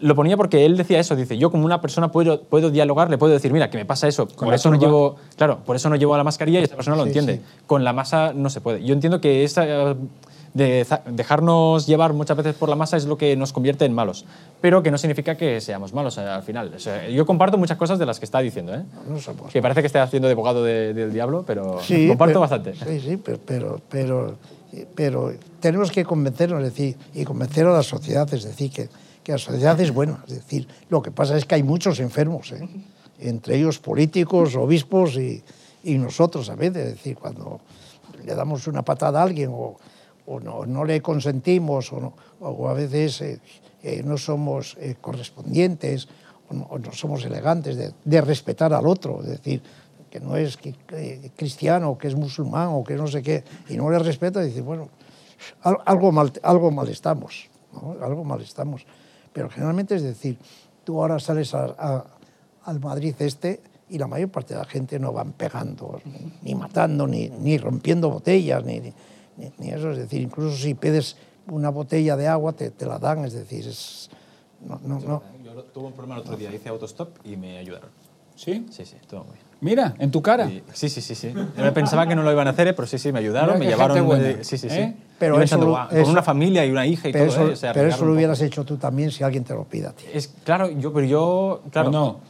lo ponía porque él decía eso, dice, yo como una persona puedo, puedo dialogar, le puedo decir, mira, que me pasa eso, por eso no llevo, claro, por eso no llevo la mascarilla y esta persona lo Sí, entiende. sí. Con la masa no se puede. Yo entiendo que esa, de dejarnos llevar muchas veces por la masa es lo que nos convierte en malos, pero que no significa que seamos malos eh, al final. O sea, yo comparto muchas cosas de las que está diciendo, ¿eh? No somos que parece que esté haciendo de abogado de- del diablo, pero Sí, comparto pero- bastante. Sí, sí, pero, pero, pero, pero tenemos que convencernos, es decir, y convencer a la sociedad, es decir, que, que la sociedad es buena. Es decir, lo que pasa es que hay muchos enfermos, ¿eh? entre ellos políticos, obispos y, y nosotros a veces. Es decir, cuando le damos una patada a alguien o, o no, no le consentimos o, o a veces eh, eh, no somos correspondientes o no, somos elegantes de, de respetar al otro, es decir, que no es que- que cristiano, que es musulmán o que no sé qué, y no le respeta, dice, bueno, al- algo mal, algo mal estamos, algo mal estamos. Pero generalmente es decir, tú ahora sales a- a- al Madrid este y la mayor parte de la gente no van pegando, ni matando, ni, ni rompiendo botellas, ni, ni, ni eso. Es decir, incluso si pides una botella de agua, te, te la dan, es decir, es... No, no, no. Yo tuve un problema el otro día, hice autostop y me ayudaron. ¿Sí? Sí, sí, todo muy bien. Mira, en tu cara. Y- Sí, sí, sí, sí. Yo pensaba que no lo iban a hacer, eh, pero sí, sí, me ayudaron, Mira me qué llevaron. gente buena, eh, sí, sí, sí. ¿eh? Pero Yo eso pensando, lo- "Guau, con eso- una familia y una hija y Pero todo, eso, eh, se pero eso lo un hubieras hecho tú también si alguien te lo pide a ti. Es, claro, yo, pero yo, claro. ¿O no?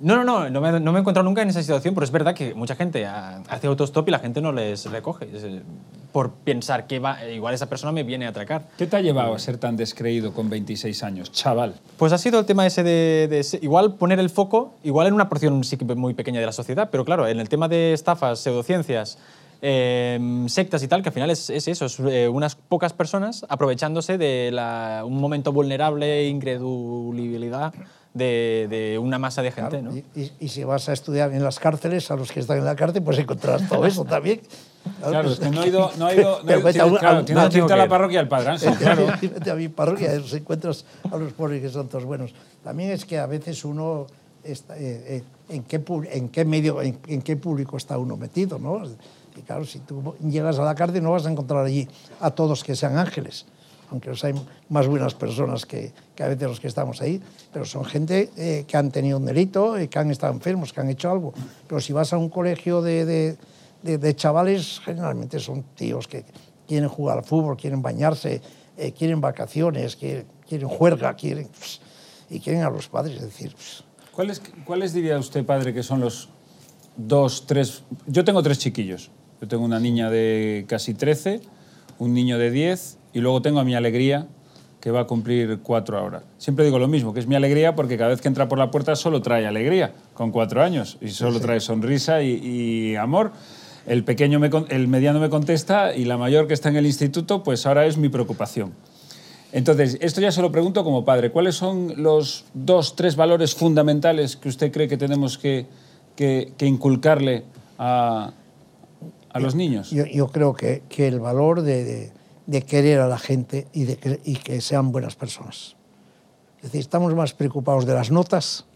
No, no, no, no me, no me he encontrado nunca en esa situación, pero es verdad que mucha gente hace autostop y la gente no les recoge. Eh, por pensar que va, eh, igual esa persona me viene a atracar. ¿Qué te ha llevado a ser tan descreído con 26 años, chaval? Pues ha sido el tema ese de, de igual poner el foco, igual en una porción sí muy pequeña de la sociedad, pero claro, en el tema de estafas, pseudociencias, eh, sectas y tal, que al final es, es eso, es eh, unas pocas personas aprovechándose de la- un momento vulnerable, incredulidad de, de una masa de gente. Claro, ¿no? y, y- si vas a estudiar en las cárceles, a los que están en la cárcel, pues encontrarás todo eso también. Claro, es que no he ido... No he ido, no he Pero claro, tienes que irte a la parroquia del Padre Ángel, claro. Vete a mi parroquia, los encuentras a los pobres que son todos buenos. También es que a veces uno está, eh, eh, en, qué, en qué medio, en, en qué público está uno metido, ¿no? Y claro, si tú llegas a la cárcel no vas a encontrar allí a todos que sean ángeles, aunque los hay más buenas personas que, que a veces los que estamos ahí, pero son gente eh, que han tenido un delito, eh, que han estado enfermos, que han hecho algo. Pero si vas a un colegio de, de, de- de chavales, generalmente son tíos que quieren jugar al fútbol, quieren bañarse, eh, quieren vacaciones, quieren, quieren juerga, quieren, pues, y quieren a los padres. Es decir, ¿Cuáles, ¿Cuáles diría usted, padre, que son los dos, tres... Yo tengo tres chiquillos. Yo tengo una niña de casi 13, un niño de 10 y luego tengo a mi alegría, que va a cumplir cuatro ahora. Siempre digo lo mismo, que es mi alegría porque cada vez que entra por la puerta solo trae alegría, con cuatro años, y solo trae sonrisa y, y amor. El pequeño, me el mediano me contesta y la mayor que está en el instituto, pues ahora es mi preocupación. Entonces, esto ya se lo pregunto como padre. ¿Cuáles son los dos, tres valores fundamentales que usted cree que tenemos que, que- que inculcarle a, a los niños? yo, yo creo que, que el valor de, de- de querer a la gente y, de que, y que sean buenas personas. Es decir, estamos más preocupados de las notas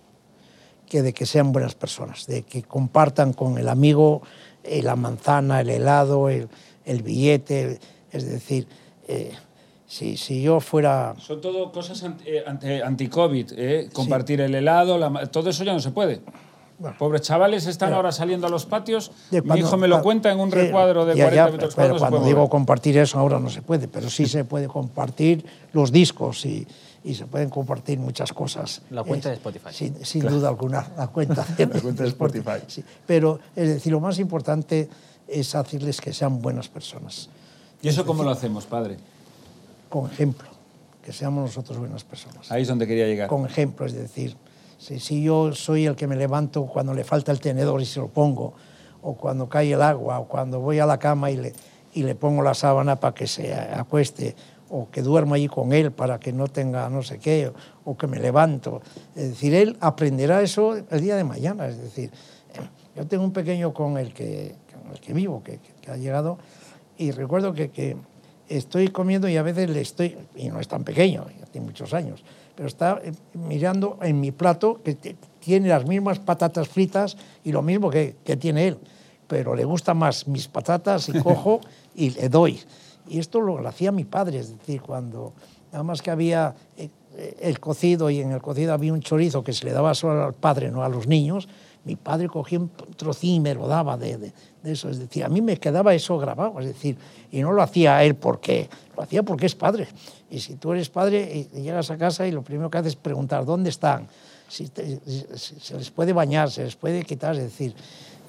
que de que sean buenas personas, de que compartan con el amigo eh, la manzana, el helado, el, el billete. Es decir, eh, si, si yo fuera... Son todo cosas anti- eh, anti-COVID, ¿eh? compartir el helado, la todo eso ya no se puede. Bueno. Pobres chavales están ahora saliendo a los patios. de Mi cuando- hijo me lo cuenta en un sí, recuadro de ya, 40 ya, metros pero cuadrados. cuando digo mover. compartir eso ahora no se puede, pero sí se puede compartir los discos y, y se pueden compartir muchas cosas. La cuenta Eh, de Spotify. Sin, sin duda alguna, la cuenta de, cuenta de Spotify. Sí, pero es decir, lo más importante es hacerles que sean buenas personas, ¿Y eso cómo lo hacemos, padre? con ejemplo, que seamos nosotros buenas personas. Ahí es donde quería llegar. con ejemplo, es decir, si, si yo soy el que me levanto cuando le falta el tenedor y se lo pongo, o cuando cae el agua, o cuando voy a la cama y le, y le pongo la sábana para que se acueste, o que duermo allí con él para que no tenga no sé qué, o, o que me levanto. Es decir, él aprenderá eso el día de mañana. Es decir, yo tengo un pequeño con el que, con el que vivo, que, que- ha llegado, y recuerdo que, que estoy comiendo y a veces le estoy, y no es tan pequeño, ya tiene muchos años, pero está eh, mirando en mi plato que tiene las mismas patatas fritas y lo mismo que, que tiene él, pero le gustan más mis patatas y cojo y le doy. Y esto lo, lo hacía mi padre, es decir, cuando nada más que había eh, el cocido y en el cocido había un chorizo que se le daba solo al padre, no a los niños, mi padre cogía un trocín y me lo daba de, eso. Es decir, a mí me quedaba eso grabado. Es decir, y no lo hacía él porque, lo hacía porque es padre. Y si tú eres padre llegas a casa y lo primero que haces es preguntar dónde están, si se les puede bañar, se les puede quitar, es decir,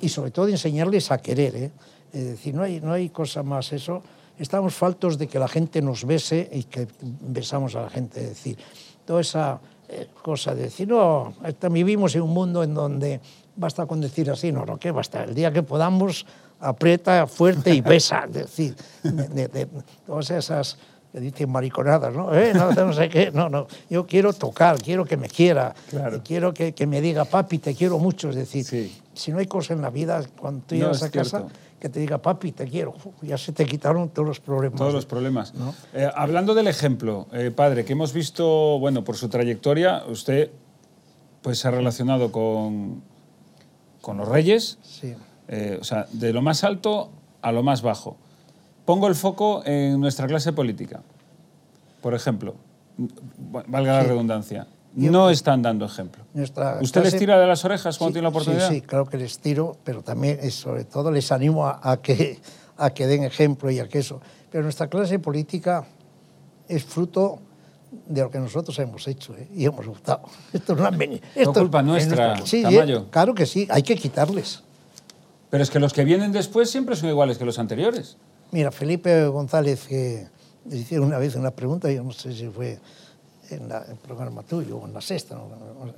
y sobre todo enseñarles a querer. ¿eh? Es decir, no hay, no hay cosa más eso. Estamos faltos de que la gente nos bese y que besamos a la gente. Es decir, toda esa eh, cosa de decir, no, hasta vivimos en un mundo en donde basta con decir así, no, no, que basta, el día que podamos, aprieta fuerte y besa. Es decir, de, de- de todas esas que dicen mariconadas, ¿no? Eh, no, no sé qué, no, no, yo quiero tocar, quiero que me quiera, Claro. quiero que, que me diga, papi, te quiero mucho. Es decir, Sí. si no hay cosa en la vida, cuando tú llegas a casa, cierto. Que te diga, papi, te quiero, ya se te quitaron todos los problemas. Todos los problemas. Eh, hablando del ejemplo, eh, padre, que hemos visto, bueno, por su trayectoria, usted pues se ha relacionado con, con los reyes, Sí. eh, o sea, de lo más alto a lo más bajo. Pongo el foco en nuestra clase política. Por ejemplo, v- valga la redundancia, no están dando ejemplo. Nuestra ¿Usted les tira de las orejas cuando Sí, tiene la oportunidad? Sí, sí, claro que les tiro, pero también, eh, sobre todo, les animo a, a que, a que den ejemplo y a que eso. Pero nuestra clase política es fruto de lo que nosotros hemos hecho ¿eh? y hemos votado. Esto no, han venido- esto culpa es nuestra, sí, Tamayo. eh, claro que sí, hay que quitarles. Pero es que los que vienen después siempre son iguales que los anteriores. Mira, Felipe González, que le hicieron una vez una pregunta, yo no sé si fue en la- el programa tuyo o en la sexta,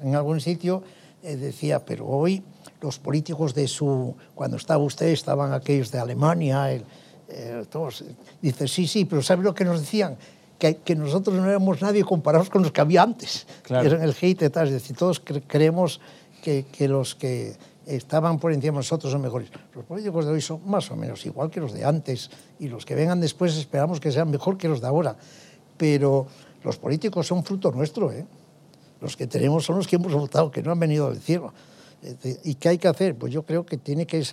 en algún sitio, eh, decía, pero hoy los políticos de su, cuando estaba usted, estaban aquellos de Alemania, el- eh, todos. Dice, sí, sí, pero ¿sabes lo que nos decían? Que, que nosotros no éramos nadie comparados con los que había antes. Claro. Eran el hate y tal. Es decir, todos cre- creemos que, que los que estaban por encima de nosotros son mejores. Los políticos de hoy son más o menos igual que los de antes y los que vengan después esperamos que sean mejor que los de ahora. Pero los políticos son fruto nuestro, ¿eh? Los que tenemos son los que hemos votado, que no han venido del cielo. ¿Y qué hay que hacer? Pues yo creo que tiene que,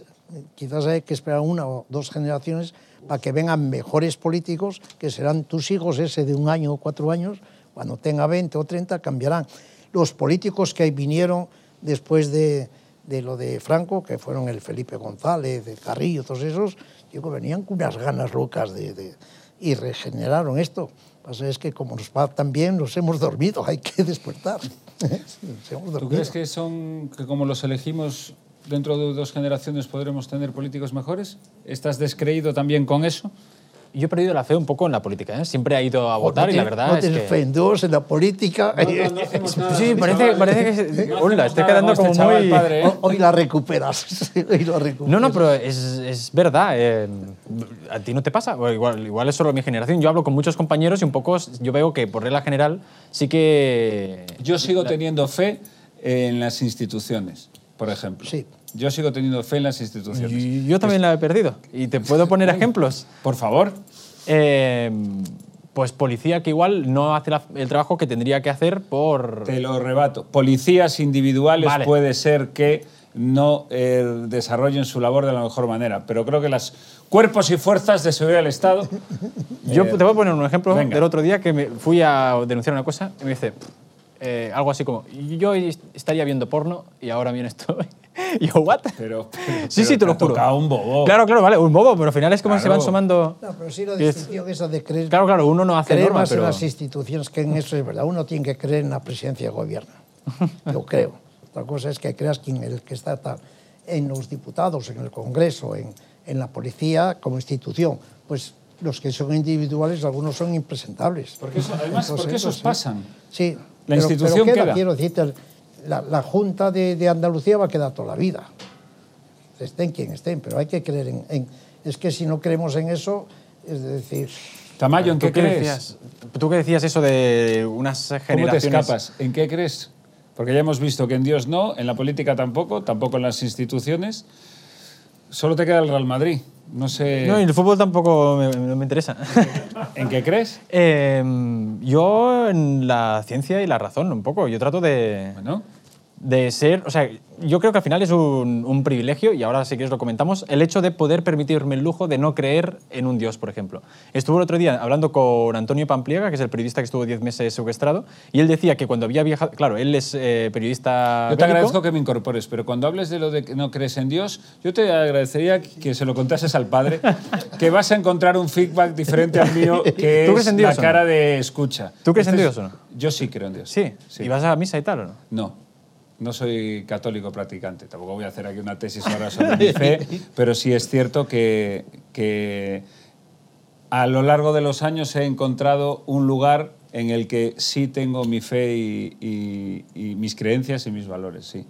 quizás hay que esperar una o dos generaciones para que vengan mejores políticos, que serán tus hijos, ese de un año o cuatro años, cuando tenga 20 o 30, cambiarán. Los políticos que vinieron después de, de lo de Franco, que fueron el Felipe González, Carrillo, todos esos, que venían con unas ganas locas de- y regeneraron esto. Pasa es que como nos va tan bien, nos hemos dormido, hay que despertar. ¿Tú crees que son que como los elegimos dentro de dos generaciones podremos tener políticos mejores? ¿Estás descreído también con eso? Yo he perdido la fe un poco en la política. ¿eh? Siempre he ido a votar no y la verdad no es que... fe en Dios, en la política. Sí, parece, parece que... Hola, estoy quedando como muy... padre, ¿eh? Ho- Hoy la recuperas. Hoy la recuperas. No, no, pero es, es verdad. eh, ¿A ti no te pasa? Igual, igual es solo mi generación. Yo hablo con muchos compañeros y un poco yo veo que por regla general sí que... Yo sigo teniendo fe en las instituciones, por ejemplo. Sí. Yo sigo teniendo fe en las instituciones. Y Yo también la he perdido. Y te puedo poner ejemplos. Por favor. Eh, pues policía que igual no hace el trabajo que tendría que hacer por... Te lo rebato. Policías individuales Vale. puede ser que no eh, desarrollen su labor de la mejor manera, pero creo que los cuerpos y fuerzas de seguridad del Estado. Yo te voy a poner un ejemplo venga. del otro día que me fui a denunciar una cosa y me dice eh, algo así como, yo estaría viendo porno y ahora bien estoy. Y yo, ¿what? Pero, sí, pero sí, te lo juro. tocado un bobo. Claro, claro, vale, un bobo, pero al final es como se van sumando... No, pero sí la distinción esa de creer, Claro, claro, uno no hace creer norma, más pero... en las instituciones que en eso es verdad. Uno tiene que creer en la presidencia de gobierno. Yo creo. Otra cosa es que creas que en el que está tal, en los diputados, en el Congreso, en, en la policía como institución. Pues los que son individuales, algunos son impresentables. Porque eso- además, Entonces, porque esos pasan. Sí. La pero- institución pero queda, queda. Quiero decirte, la, la Junta de, de Andalucía va a quedar toda la vida. Estén quien estén, pero hay que creer en, en- Es que si no creemos en eso, es decir... Tamayo, ¿en ¿Tú qué crees? decías? ¿Tú qué decías eso de unas ¿Cómo te generaciones? escapas? ¿En qué crees? Porque ya hemos visto que en Dios no, en la política tampoco, tampoco en las instituciones. Solo te queda el Real Madrid. No sé. No, y el fútbol tampoco me, me interesa. ¿En qué crees? Eh, yo en la ciencia y la razón, un poco. Yo trato de, Bueno, de ser, o sea, yo creo que al final es un, un privilegio, y ahora si quieres lo comentamos, el hecho de poder permitirme el lujo de no creer en un Dios, por ejemplo. Estuve el otro día hablando con Antonio Pampliega, que es el periodista que estuvo 10 meses secuestrado, y él decía que cuando había viajado, claro, él es eh, periodista... Yo te bélico, agradezco que me incorpores, pero cuando hables de lo de que no crees en Dios, yo te agradecería que se lo contases al padre, que vas a encontrar un feedback diferente al mío, que ¿Tú es en Dios la no? cara de escucha. ¿Tú crees en Dios o no? Yo sí creo en Dios. Sí, ¿y vas a misa y tal o no? No, no soy católico practicante. Tampoco voy a hacer aquí una tesis ahora sobre mi fe, pero sí es cierto que, que a lo largo de los años he encontrado un lugar en el que sí tengo mi fe y, y- y mis creencias y mis valores, sí.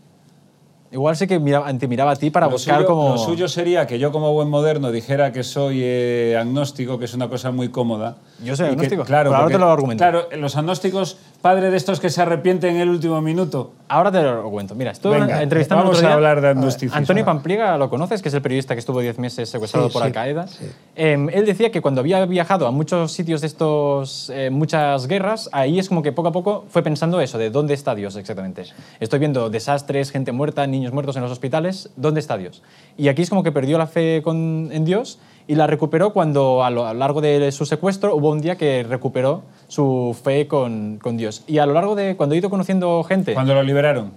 Igual sí que miraba, te miraba a ti para Lo buscar suyo, como... lo suyo sería que yo como buen moderno dijera que soy eh, agnóstico, que es una cosa muy cómoda. Yo soy Y que- agnóstico, claro, pero ahora porque- te lo argumento. Claro, los agnósticos, padre de estos que se arrepienten en el último minuto. Ahora te lo cuento. Mira, estuve Venga, entrevistando vamos otro a hablar de agnosticismo. Antonio Pampliega, ¿lo conoces? Que es el periodista que estuvo 10 meses secuestrado Sí, por sí, Al Qaeda. sí. Eh, él decía que cuando había viajado a muchos sitios de estos, eh, muchas guerras, ahí es como que poco a poco fue pensando eso, de dónde está Dios exactamente. Estoy viendo desastres, gente muerta, niños muertos en los hospitales, ¿dónde está Dios? Y aquí es como que perdió la fe con- en Dios y la recuperó cuando a lo largo de su secuestro hubo un día que recuperó su fe con, con Dios. Y a lo largo de cuando he ido conociendo gente... Cuando lo liberaron.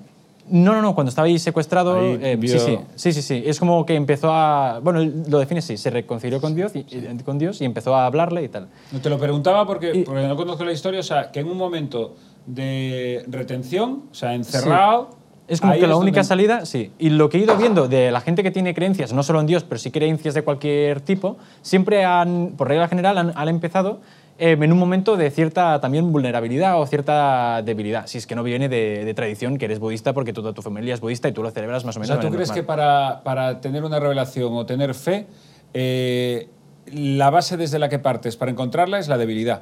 No, no, no, cuando estaba ahí secuestrado, Ahí eh, vio- sí, sí, sí, sí, sí, es como que empezó a, bueno, lo define así, se reconcilió con Dios y, con Dios y empezó a hablarle y tal. No te lo preguntaba porque, Y- porque no conozco la historia, o sea, que en un momento de retención, o sea, encerrado... Es como ahí que la única donde- salida, sí. Y lo que he ido viendo de la gente que tiene creencias, no solo en Dios, pero sí creencias de cualquier tipo, siempre han, por regla general, han, han empezado eh, en un momento de cierta también vulnerabilidad o cierta debilidad. Si es que no viene de, de tradición, que eres budista porque toda tu familia es budista y tú lo celebras más o O menos. sea, de ¿tú crees normal. que para, para tener una revelación o tener fe, eh, la base desde la que partes para encontrarla es la debilidad?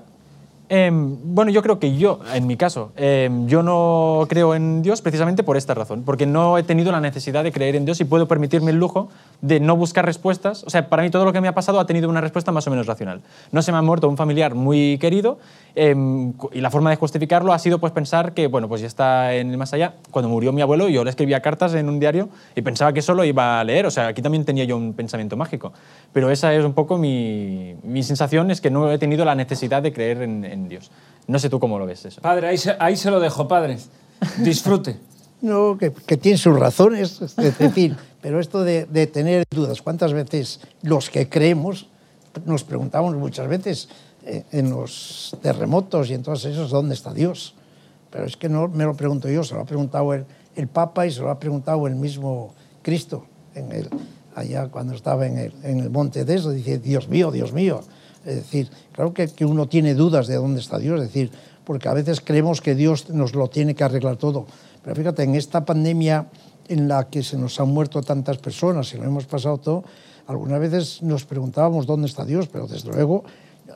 Em, bueno, yo creo que yo, en mi caso, em, yo no creo en Dios precisamente por esta razón, porque no he tenido la necesidad de creer en Dios y puedo permitirme el lujo de no buscar respuestas. O sea, para mí todo lo que me ha pasado ha tenido una respuesta más o menos racional. No se me ha muerto un familiar muy querido cu- y la forma de justificarlo ha sido pues pensar que, bueno, pues ya está en el más allá. Cuando murió mi abuelo yo le escribía cartas en un diario y pensaba que solo iba a leer. O sea, aquí también tenía yo un pensamiento mágico. Pero esa es un poco mi, mi sensación, es que no he tenido la necesidad de creer en, en Dios. No sé tú cómo lo ves eso. Padre, ahí se, ahí se lo dejo, padre. Disfrute. No, que, que tiene sus razones, es decir, pero esto de, de tener dudas, ¿cuántas veces los que creemos nos preguntamos muchas veces eh, en los terremotos y en todos esos dónde está Dios? Pero es que no me lo pregunto yo, se lo ha preguntado el, el Papa y se lo ha preguntado el mismo Cristo en el, allá cuando estaba en el, en el monte de eso, dice, Dios mío, Dios mío. Es decir, claro que, que uno tiene dudas de dónde está Dios, es decir, porque a veces creemos que Dios nos lo tiene que arreglar todo. Pero fíjate, en esta pandemia en la que se nos han muerto tantas personas y lo hemos pasado todo, algunas veces nos preguntábamos dónde está Dios, pero desde luego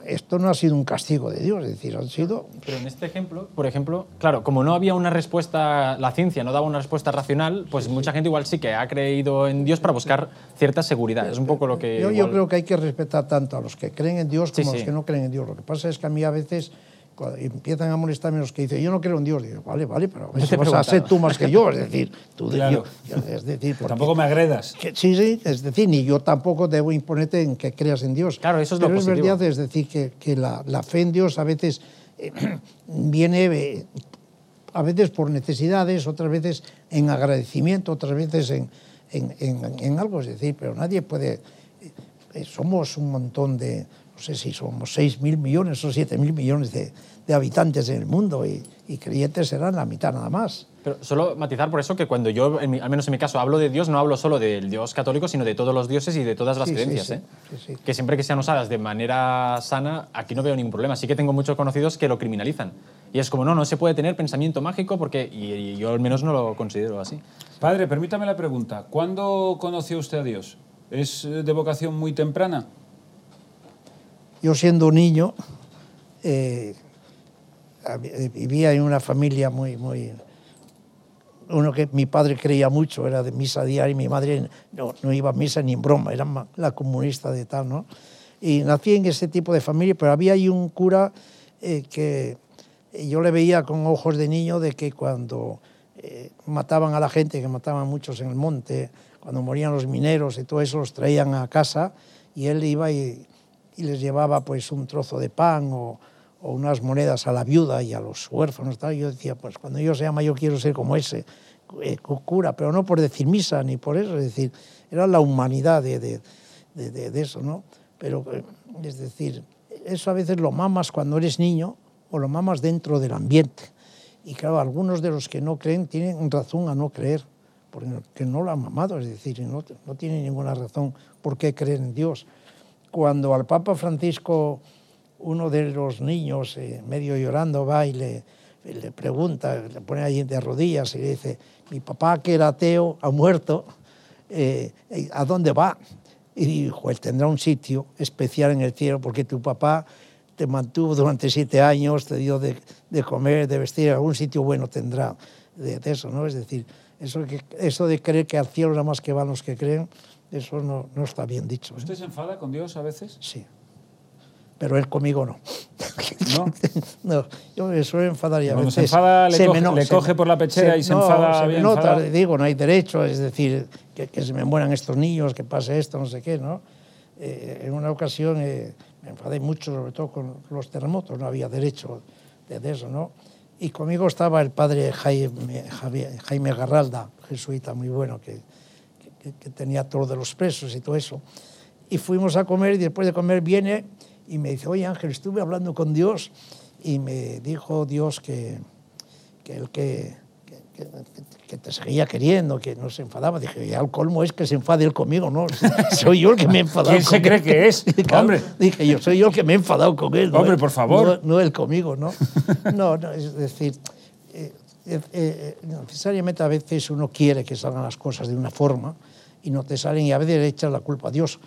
esto no ha sido un castigo de Dios, es decir, han sido Pero en este ejemplo, por ejemplo, claro, como no había una respuesta, la ciencia no daba una respuesta racional, pues mucha gente igual sí que ha creído en Dios para buscar cierta seguridad. Es un poco lo que... Yo, creo que hay que respetar tanto a los que creen en Dios Sí, como a los que no creen en Dios. Lo que pasa es que a mí a veces empiezan a molestarme los que dicen yo no creo en Dios, digo, vale, vale, pero te si vas a ser tú más que yo, es decir, tú de- Claro. yo- es decir, porque- Tampoco me agredas. que- sí, sí, es decir, ni yo tampoco debo imponerte en que creas en Dios. Claro, eso es lo Pero es positivo. verdad, es decir, que, que la, la fe en Dios a veces eh, viene, eh, a veces por necesidades, otras veces en agradecimiento, otras veces en, en, en- en algo, es decir, pero nadie puede... eh, somos un montón de, no sé si somos 6 mil millones o 7 mil millones de, de habitantes en el mundo y, y creyentes serán la mitad nada más. Pero solo matizar por eso que cuando yo, en mi- al menos en mi caso, hablo de Dios, no hablo solo del Dios católico, sino de todos los dioses y de todas las Sí, creencias. sí. ¿eh? Sí, sí. Que siempre que sean usadas de manera sana, aquí no veo ningún problema. Sí que tengo muchos conocidos que lo criminalizan. Y es como, no, no se puede tener pensamiento mágico porque, y, y yo al menos no lo considero así. Padre, permítame la pregunta. ¿Cuándo conoció usted a Dios? ¿Es eh, de vocación muy temprana? Yo siendo niño eh, vivía en una familia muy, muy... Uno que mi padre creía mucho, era de misa diaria y mi madre no, no iba a misa ni en broma, era la comunista de tal, ¿no? Y nací en ese tipo de familia, pero había ahí un cura eh, que yo le veía con ojos de niño de que cuando eh, mataban a la gente, que mataban muchos en el monte, cuando morían los mineros y todo eso, los traían a casa y él iba y, y les llevaba pues un trozo de pan o, o unas monedas a la viuda y a los huérfanos. Tal. Yo decía, pues cuando yo sea mayor quiero ser como ese eh, cura, pero no por decir misa ni por eso, es decir, era la humanidad de, de, de, de eso, ¿no? Pero, eh, es decir, eso a veces lo mamas cuando eres niño o lo mamas dentro del ambiente. Y claro, algunos de los que no creen tienen razón a no creer, porque no lo han mamado, es decir, no, no tienen ninguna razón por qué creer en Dios. Cuando al Papa Francisco uno de los niños, eh, medio llorando, va y le, le pregunta, le pone ahí de rodillas y le dice, mi papá que era ateo ha muerto, eh, ¿a dónde va? Y dijo, él tendrá un sitio especial en el cielo porque tu papá te mantuvo durante siete años, te dio de, de comer, de vestir, algún sitio bueno tendrá de, de, eso, ¿no? Es decir, eso, que, eso de creer que al cielo nada más que van los que creen, eso no, no está bien dicho. ¿Usted se enfada con Dios a veces? Sí pero él conmigo no. ¿No? no yo me suelo enfadar y a Cuando veces... se enfada, le, se coge, me no- le se coge me- por la pechera y se no, enfada se me nota, enfadado. le digo, no hay derecho, es decir, que, que se me mueran estos niños, que pase esto, no sé qué, ¿no? Eh, en una ocasión eh, me enfadé mucho, sobre todo con los terremotos, no había derecho de, de eso, ¿no? Y conmigo estaba el padre Jaime, Jaime Garralda, jesuita muy bueno, que, que, que tenía todo de los presos y todo eso. Y fuimos a comer y después de comer viene y me dice, oye Ángel, estuve hablando con Dios y me dijo Dios que, que él que, que, que- te seguía queriendo, que no se enfadaba. Dije, ya el colmo es que se enfade él conmigo, ¿no? Soy yo el que me he enfadado ¿Quién se con cree él. que es? Claro, Hombre. Dije, yo soy yo el que me he enfadado con él. ¿no? Hombre, Él- por favor. No, no él conmigo, ¿no? No, no, es decir, eh, eh, eh, necesariamente a veces uno quiere que salgan las cosas de una forma y no te salen y a veces le echas la culpa a Dios.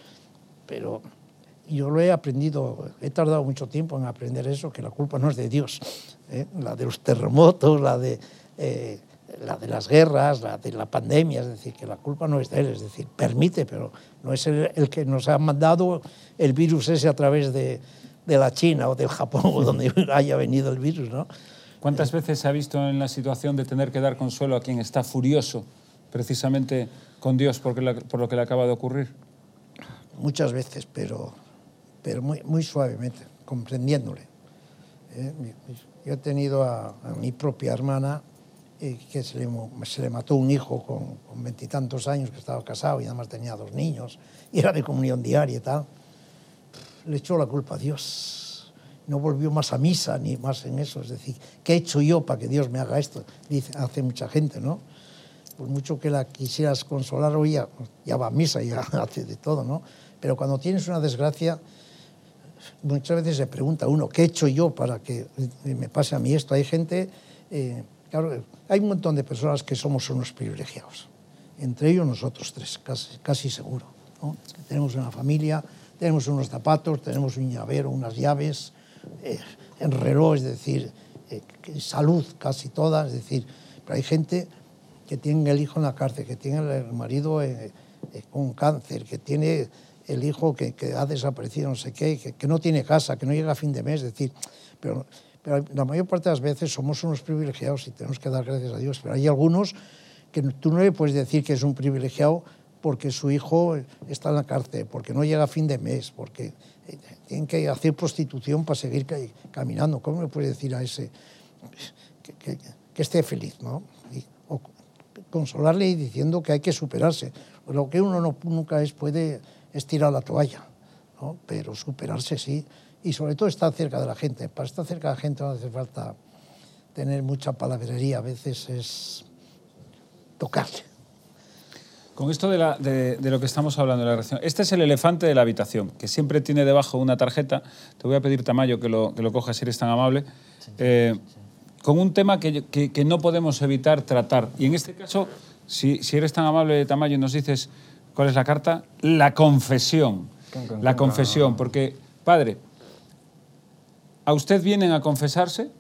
Pero yo lo he aprendido, he tardado mucho tiempo en aprender eso, que la culpa no es de Dios. ¿eh? La de los terremotos, la de, eh, la de las guerras, la de la pandemia, es decir, que la culpa no es de Él, es decir, permite, pero no es el, el que nos ha mandado el virus ese a través de, de la China o del Japón o donde haya venido el virus, ¿no? ¿Cuántas veces se ha visto en la situación de tener que dar consuelo a quien está furioso precisamente con Dios la- por lo que le acaba de ocurrir? muchas veces, pero, pero muy, muy suavemente, comprendiéndole. ¿eh? Yo he tenido a, mi propia hermana eh, que se le, mató un hijo con con veintitantos años, que estaba casado y además tenía dos niños, y era de comunión diaria y tal. Le echó la culpa a Dios. No volvió más a misa ni más en eso. Es decir, ¿qué he hecho yo para que Dios me haga esto? Dice, hace mucha gente, ¿no? Por mucho que la quisieras consolar hoy, ya, ya va a misa, ya hace de todo, ¿no? Pero cuando tienes una desgracia, muchas veces se pregunta uno, ¿qué he hecho yo para que me pase a mí esto? Hay gente, eh, claro, hay un montón de personas que somos unos privilegiados, entre ellos nosotros tres, casi, casi seguro, ¿no? Tenemos una familia, tenemos unos zapatos, tenemos un llavero, unas llaves, eh, el es decir, eh, salud casi toda, es decir, pero hay gente que tiene el hijo en la cárcel, que tiene el marido eh, eh, con cáncer, que tiene el hijo que, ha desaparecido, no sé qué, que, no tiene casa, que no llega a fin de mes, es decir, pero, la mayor parte de las veces somos unos privilegiados y tenemos que dar gracias a Dios, pero hay algunos que tú no le puedes decir que es un privilegiado porque su hijo está en la cárcel, porque no llega a fin de mes, porque eh, tienen que hacer prostitución para seguir ca- caminando. ¿Cómo le puedes decir a ese que, que- que esté feliz, ¿no? Consolarle y diciendo que hay que superarse. Lo que uno no, nunca es puede es tirar la toalla, ¿no? pero superarse sí. Y sobre todo estar cerca de la gente. Para estar cerca de la gente no hace falta tener mucha palabrería, a veces es tocarle. Con esto de, la- de- de lo que estamos hablando, de la reacción. Este es el elefante de la habitación, que siempre tiene debajo una tarjeta. Te voy a pedir, Tamayo, que lo, que lo cojas si eres tan amable. Eh, con un tema que, que- que no podemos evitar tratar. Y en este caso, si, si eres tan amable, Tamayo, nos dices cuál es la carta. La confesión. La confesión. Porque, padre, ¿a usted vienen a confesarse?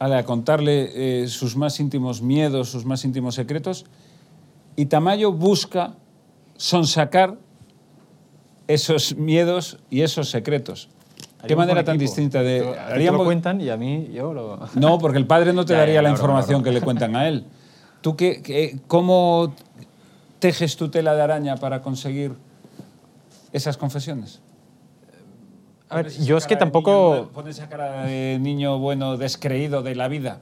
a contarle eh, sus más íntimos miedos, sus más íntimos secretos, y Tamayo busca sonsacar esos miedos y esos secretos. Qué manera tan equipo. distinta de- A ti te lo haríamos- cuentan y a mí, yo lo... No, porque el padre no te Ya, daría ya, la información que le cuentan a él. ¿Tú qué, qué- cómo tejes tu tela de araña para conseguir esas confesiones? A ver, yo es que tampoco... niño- pones esa cara de niño bueno, descreído de la vida.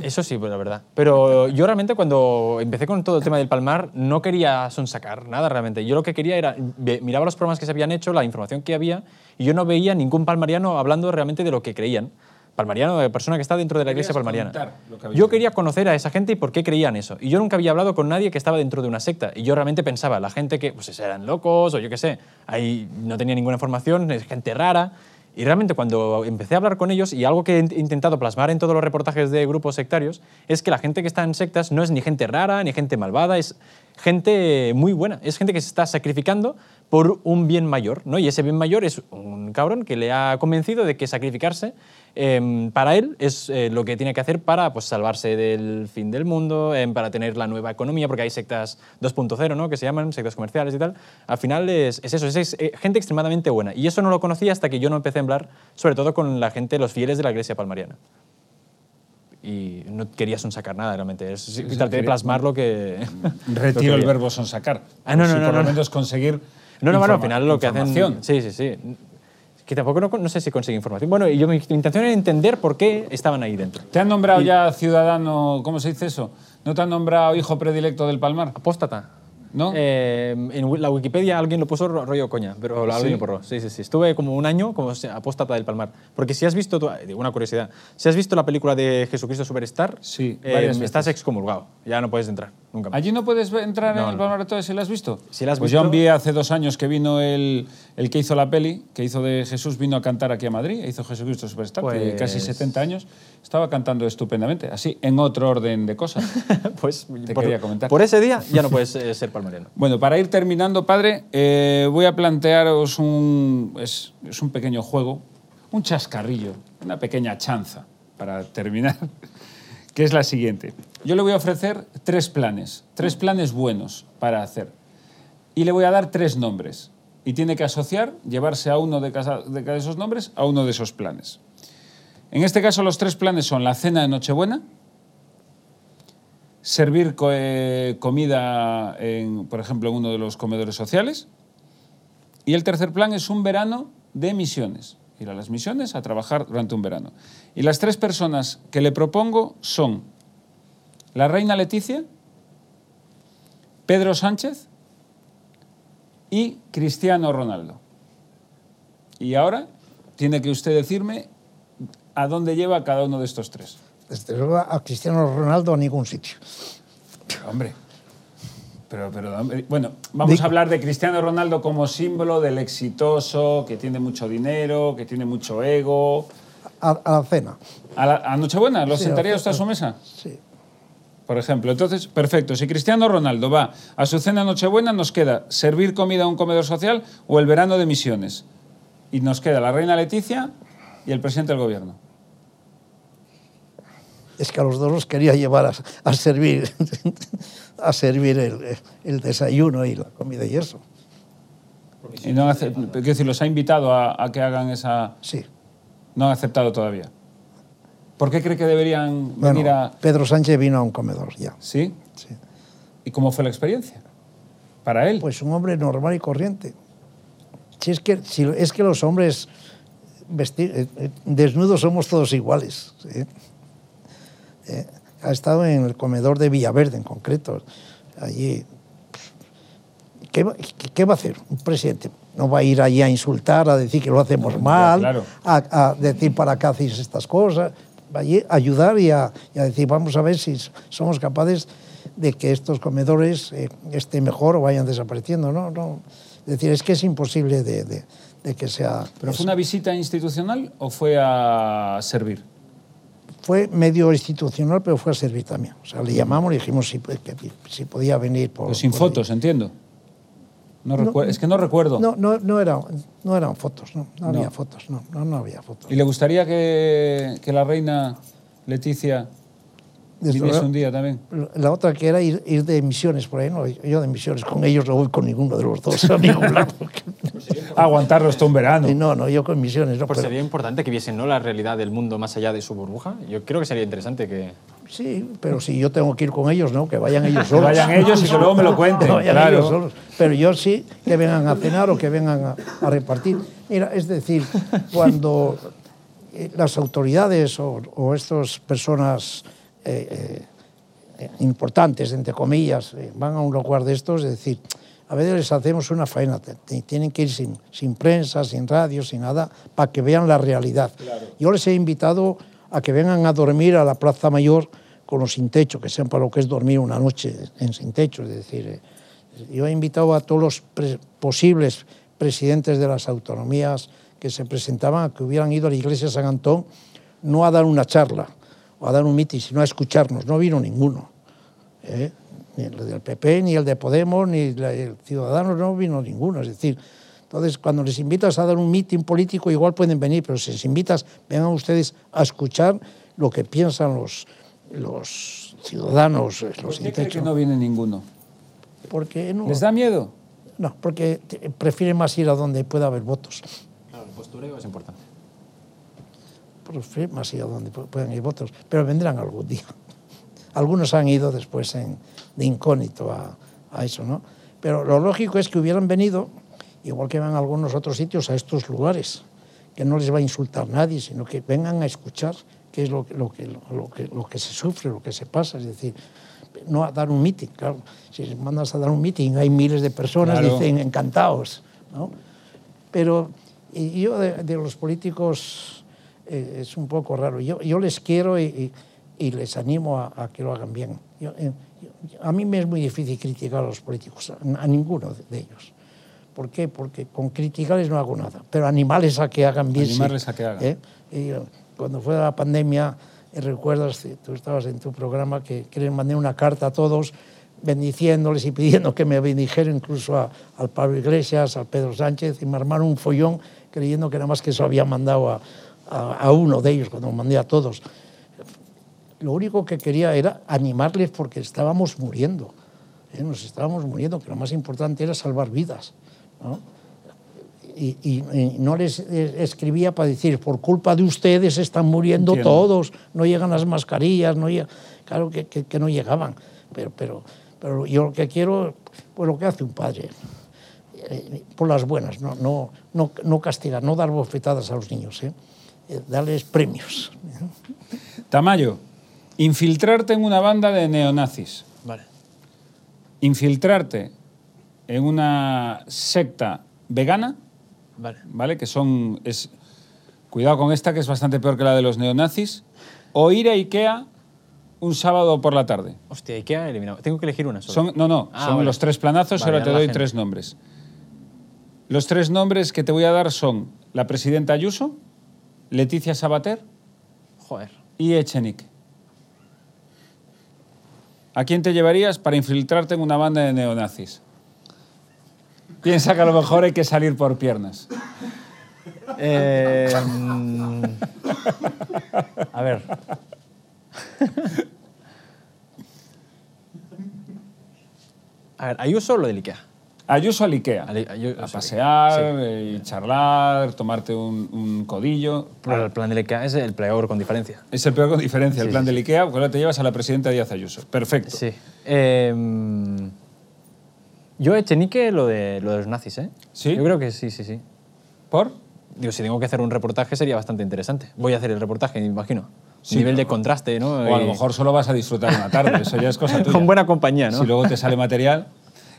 Eso sí, pues la verdad. Pero yo realmente cuando empecé con todo el tema del Palmar no quería sonsacar nada realmente. Yo lo que quería era, miraba los programas que se habían hecho, la información que había, y yo no veía ningún palmariano hablando realmente de lo que creían. Palmariano, de persona que está dentro de la iglesia palmariana. que Yo quería conocer a esa gente y por qué creían eso. Y yo nunca había hablado con nadie que estaba dentro de una secta. Y yo realmente pensaba, la gente que pues, eran locos o yo qué sé, ahí no tenía ninguna información, es gente rara. Y realmente cuando empecé a hablar con ellos, y algo que he intentado plasmar en todos los reportajes de grupos sectarios, es que la gente que está en sectas no es ni gente rara, ni gente malvada, es gente muy buena. Es gente que se está sacrificando por un bien mayor, ¿no? Y ese bien mayor es un cabrón que le ha convencido de que sacrificarse eh, para él es eh, lo que tiene que hacer para pues, salvarse del fin del mundo, eh, para tener la nueva economía, porque hay sectas 2.0, ¿no? que se llaman sectas comerciales y tal. Al final es, es eso, es, es, eh, gente extremadamente buena. Y eso no lo conocía hasta que yo no empecé a hablar, sobre todo con la gente, los fieles de la iglesia palmariana. Y no quería sonsacar nada realmente, es, sí, traté de plasmar lo que... lo que Retiro el verbo sonsacar. Ah, no, no, si no, por no, lo no. menos conseguir No, no, bueno, al final lo que hacen. Sí, sí, sí. Que tampoco no, no sé si consigue información. Bueno, y yo, mi intención era entender por qué estaban ahí dentro. ¿Te han nombrado ya ciudadano, ¿cómo se dice eso? ¿No te han nombrado hijo predilecto del Palmar? Apóstata. ¿No? Eh, en la Wikipedia alguien lo puso ro- rollo coña, pero lo- alguien ¿Sí? lo. Sí, sí, sí. Estuve como un año como apóstata del Palmar. Porque si has visto, una curiosidad, si has visto la película de Jesucristo Superstar, Sí, eh, estás excomulgado. Ya no puedes entrar, nunca más. ¿Allí no puedes entrar No, en el no. Palmar de Torres si lo has visto? Si la has pues visto- yo envié hace dos años que vino el, el que hizo la peli, que hizo de Jesús, vino a cantar aquí a Madrid, hizo Jesucristo Superstar, que Pues- casi 70 años, estaba cantando estupendamente, así, en otro orden de cosas. pues Te por, quería comentar. por ese día ya no puedes eh, ser palmariano. Bueno, para ir terminando, padre, eh, voy a plantearos un, es, es un pequeño juego, un chascarrillo, una pequeña chanza para terminar, que es la siguiente. Yo le voy a ofrecer tres planes, tres planes buenos para hacer. Y le voy a dar tres nombres. Y tiene que asociar, llevarse a uno de cada, de esos nombres a uno de esos planes. En este caso, los tres planes son la cena de Nochebuena, servir eh, comida, en, por ejemplo, en uno de los comedores sociales. Y el tercer plan es un verano de misiones. Ir a las misiones a trabajar durante un verano. Y las tres personas que le propongo son la reina Leticia, Pedro Sánchez y Cristiano Ronaldo. Y ahora tiene que usted decirme a dónde lleva cada uno de estos tres. Desde luego a Cristiano Ronaldo a ningún sitio. Hombre. Pero, pero, bueno, vamos a hablar de Cristiano Ronaldo como símbolo del exitoso, que tiene mucho dinero, que tiene mucho ego. A, a la cena. ¿A, la, a Nochebuena lo Sí, sentaría usted a su mesa? Sí. Por ejemplo. Entonces, perfecto. Si Cristiano Ronaldo va a su cena Nochebuena, nos queda servir comida a un comedor social o el verano de misiones. Y nos queda la reina Leticia y el presidente del gobierno. Es que a los dos los quería llevar a, a servir, a servir el, el desayuno y la comida y eso. Y no han ace- quiero decir, los ha invitado a, a que hagan esa... Sí. No han aceptado todavía. ¿Por qué cree que deberían Bueno, venir a...? Pedro Sánchez vino a un comedor ya. ¿Sí? Sí. ¿Y cómo fue la experiencia? Para él. Pues un hombre normal y corriente. Si es que, si es que los hombres vesti- eh, eh, desnudos somos todos iguales. ¿sí? Eh, ha estado en el comedor de Villaverde en concreto. Allí. ¿Qué, va- qué- va a hacer un presidente? No va a ir allí a insultar, a decir que lo hacemos mal, claro. a, a decir para qué hacéis estas cosas. Va allí a ayudar y a, y a decir, vamos a ver si somos capaces de que estos comedores eh, estén mejor o vayan desapareciendo. No, no. Es decir, es que es imposible de, de- de que sea. ¿Pero eso. fue una visita institucional o fue a servir? Fue medio institucional, pero fue a servir también. O sea, le llamamos y dijimos si, que- si podía venir por. Pero sin por ahí. fotos, entiendo. No recuer- es que no recuerdo. No, no, no, era, no eran fotos, no, no, No. había fotos, no, no, no había fotos. ¿Y le gustaría que, que la reina Leticia Desde ¿Vienes luego. un día también? La otra que era ir, ir de misiones por ahí, no, yo de misiones con ellos no voy con ninguno de los dos a ningún lado. Aguantarlos todo un verano. Y no, no, yo con misiones no. Pues pero- sería importante que viesen ¿no? la realidad del mundo más allá de su burbuja. Yo creo que sería interesante que... Sí, pero si yo tengo que ir con ellos, ¿no? Que vayan ellos solos. vayan ellos y que luego me lo cuenten, Que vayan claro. ellos solos. Pero yo sí que vengan a cenar o que vengan a, a repartir. Mira, es decir, cuando eh, las autoridades o, o estas personas eh, eh, importantes, entre comillas, eh, van a un lugar de estos, es decir, a veces les hacemos una faena, tienen que ir sin, sin prensa, sin radio, sin nada, para que vean la realidad. Yo les he invitado a que vengan a dormir a la Plaza Mayor con los sin techo, que sepan lo que es dormir una noche en sin techo. Es decir, eh, yo he invitado a todos los pre- posibles presidentes de las autonomías que se presentaban a que hubieran ido a la iglesia de San Antón, no a dar una charla o a dar un mitin, sino a escucharnos. No vino ninguno. ¿eh? Ni el del PP, ni el de Podemos, ni el Ciudadanos, no vino ninguno. Es decir, entonces cuando les invitas a dar un mitin político, igual pueden venir, pero si les invitas, vengan ustedes a escuchar lo que piensan los, los ciudadanos, los ¿Por qué cree que no viene ninguno? Porque no, ¿Les da miedo? no, porque prefieren más ir a donde pueda haber votos. Claro, el postureo es importante. Más ir a donde pu- puedan ir votos, pero vendrán algún día. Algunos han ido después en- de incógnito a, a eso, ¿no? Pero lo lógico es que hubieran venido, igual que van a algunos otros sitios, a estos lugares, que no les va a insultar nadie, sino que vengan a escuchar qué es lo, que- lo, que, lo, que, lo que se sufre, lo que se pasa, es decir, no a dar un mitin, claro. Si mandas a dar un mitin, hay miles de personas, Claro. dicen encantados, ¿no? Pero y yo de, de los políticos eh, es un poco raro. Yo, yo les quiero y, y- y les animo a, a que lo hagan bien. Yo, eh, a mí me es muy difícil criticar a los políticos, a, a ninguno de, de ellos. ¿Por qué? Porque con criticarles no hago nada, pero animarles a que hagan bien. sí. Animarles a que hagan. ¿Eh? Y, cuando fue la pandemia, eh, recuerdas, eh, tú estabas en tu programa, que, que les mandé una carta a todos bendiciéndoles y pidiendo que me bendijeran incluso a- al Pablo Iglesias, al Pedro Sánchez, y me armaron un follón creyendo que nada más que eso había mandado a, a- a uno de ellos, cuando mandé a todos. Lo único que quería era animarles porque estábamos muriendo, ¿eh? nos estábamos muriendo, que lo más importante era salvar vidas. ¿no? y, y- y no les escribía para decir, por culpa de ustedes están muriendo Entiendo. todos, no llegan las mascarillas, no llega-". claro que, que- que no llegaban, pero, pero, pero yo lo que quiero, pues lo que hace un padre, eh, por las buenas, no, no, no, no castigar, no dar bofetadas a los niños, ¿eh? Eh, darles premios. Tamayo, infiltrarte en una banda de neonazis, Vale. infiltrarte en una secta vegana, Vale. ¿vale? Que son. Es, cuidado con esta, que es bastante peor que la de los neonazis. O ir a Ikea un sábado por la tarde. Hostia, Ikea eliminado. Tengo que elegir una sola. Son, no, no, Ah, son vale. los tres planazos. Vale, ahora te doy gente. tres nombres. Los tres nombres que te voy a dar son la presidenta Ayuso, Leticia Sabater Joder. y Echenique. ¿A quién te llevarías para infiltrarte en una banda de neonazis? Piensa que a lo mejor hay que salir por piernas. Eh, mm, a ver. A ver, Ayuso o lo del Ikea. Ayuso al Ikea. Al- Ayu- a sí. pasear, Sí. eh, y charlar, tomarte un, un codillo. Pero el plan del Ikea es el peor con diferencia. Es el peor con diferencia, el Sí, plan sí, del. Ikea, porque ahora te llevas a la presidenta Díaz Ayuso. Perfecto. Sí. Eh, yo Echenique lo de, lo de los nazis, ¿eh? ¿Sí? Yo creo que sí, sí, sí. ¿Por? Digo, si tengo que hacer un reportaje sería bastante interesante. Voy a hacer el reportaje, me imagino. Sí, Nivel de contraste, ¿no? O a lo mejor solo vas a disfrutar una tarde, eso ya es cosa tuya. Con buena compañía, ¿no? Si luego te sale material.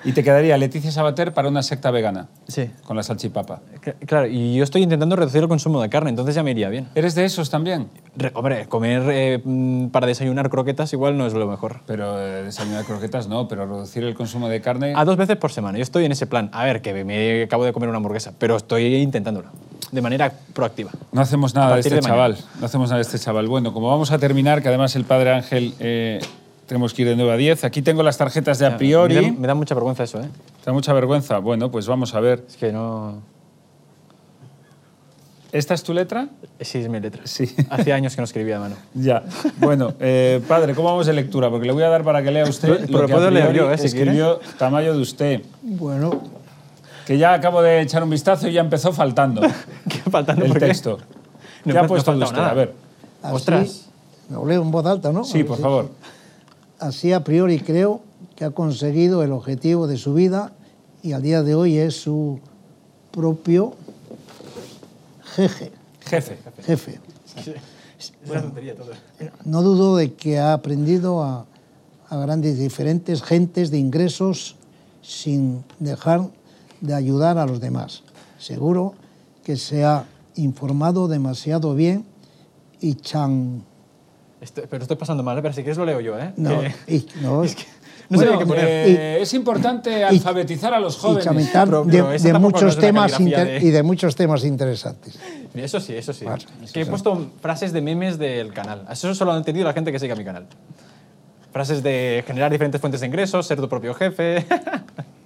Y te quedaría Leticia Sabater para una secta vegana, Sí. con la salchipapa. Cl- Claro, y yo estoy intentando reducir el consumo de carne, entonces ya me iría bien. ¿Eres de esos también? Re- hombre, comer eh, mm, para desayunar croquetas igual no es lo mejor. Pero eh, desayunar croquetas no, pero reducir el consumo de carne... A dos veces por semana. Yo estoy en ese plan. A ver, que me acabo de comer una hamburguesa, pero estoy intentándolo. De manera proactiva. No hacemos nada de este de chaval. No hacemos nada de este chaval. Bueno, como vamos a terminar, que además el padre Ángel eh, tenemos que ir de 9 a 10, aquí tengo las tarjetas de a priori. Me da, me da mucha vergüenza eso, ¿eh? ¿Te da mucha vergüenza? Bueno, pues vamos a ver. Es que no... ¿Esta es tu letra? Sí, es mi letra. Sí. Hace años que no escribía a mano. Ya. Bueno, eh, padre, ¿cómo vamos de lectura? Porque le voy a dar para que lea usted Pero lo que a puedo leer priori yo, eh, si escribió Tamayo de usted. Bueno, Que ya acabo de echar un vistazo y ya empezó faltando ¿Qué faltando el por qué? texto. No ¿Qué ha no puesto de faltado usted? nada. A ver. así, Ostras. Lo leo en voz alta, ¿no? Sí, ver por favor. Así a priori creo que ha conseguido el objetivo de su vida y al día de hoy es su propio jefe. Jefe. jefe. Todo. No dudo de que ha aprendido a, a grandes diferentes gentes de ingresos sin dejar de ayudar a los demás. Seguro que se ha informado demasiado bien y chan... Estoy- pero estoy pasando mal, ¿eh? pero si quieres lo leo yo, ¿eh? No, Que- y, no, no Bueno, qué poner. eh, es importante alfabetizar a los y jóvenes. chamentar Pero- de, de no muchos es temas inter- de- y de muchos temas interesantes. Eso sí, eso sí. Vale, es que he puesto frases de memes del canal. Eso solo lo han entendido la gente que sigue a mi canal. Frases de generar diferentes fuentes de ingresos, ser tu propio jefe.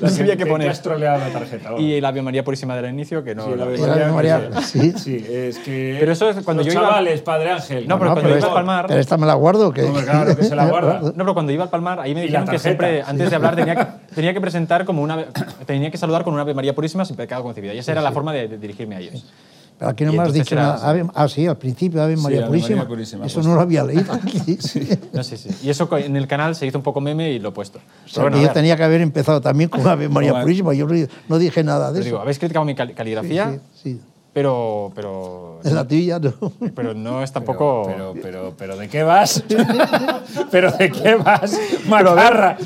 no sabía qué Que poner. has troleado la tarjeta. vamos. Y el Ave María Purísima del inicio, que no. Sí, la la- Ave la María, sí. Sí, es que. Pero eso es cuando los yo iba- chavales, Padre Ángel. No, pero No, cuando pero iba a esta- Palmar. Pero esta me la guardo. Que, Hombre, claro, que se la guarda. No, pero cuando iba al Palmar, ahí me dijeron la que siempre, antes de hablar, tenía que, tenía que presentar como una. Tenía que saludar con una Ave María Purísima sin pecado concebida. Y esa era la forma de, de dirigirme a ellos. Pero aquí no Y me has dicho era- nada. Ave- ah, sí, al principio Ave María, Purísima. María Purísima, Eso pues. no lo había leído. No, sí, sí. Y eso en el canal se hizo un poco meme y lo he puesto. O Pero sea, bueno, que a yo tenía que haber empezado también con Ave María Purísima. Yo no, dije nada de pero eso. digo, habéis criticado mi cal- caligrafía, Sí, sí, pero, pero, sí. En la tuya no. pero no es tampoco. Pero, pero, pero, ¿de qué vas? ¿Pero de qué vas? Macarra.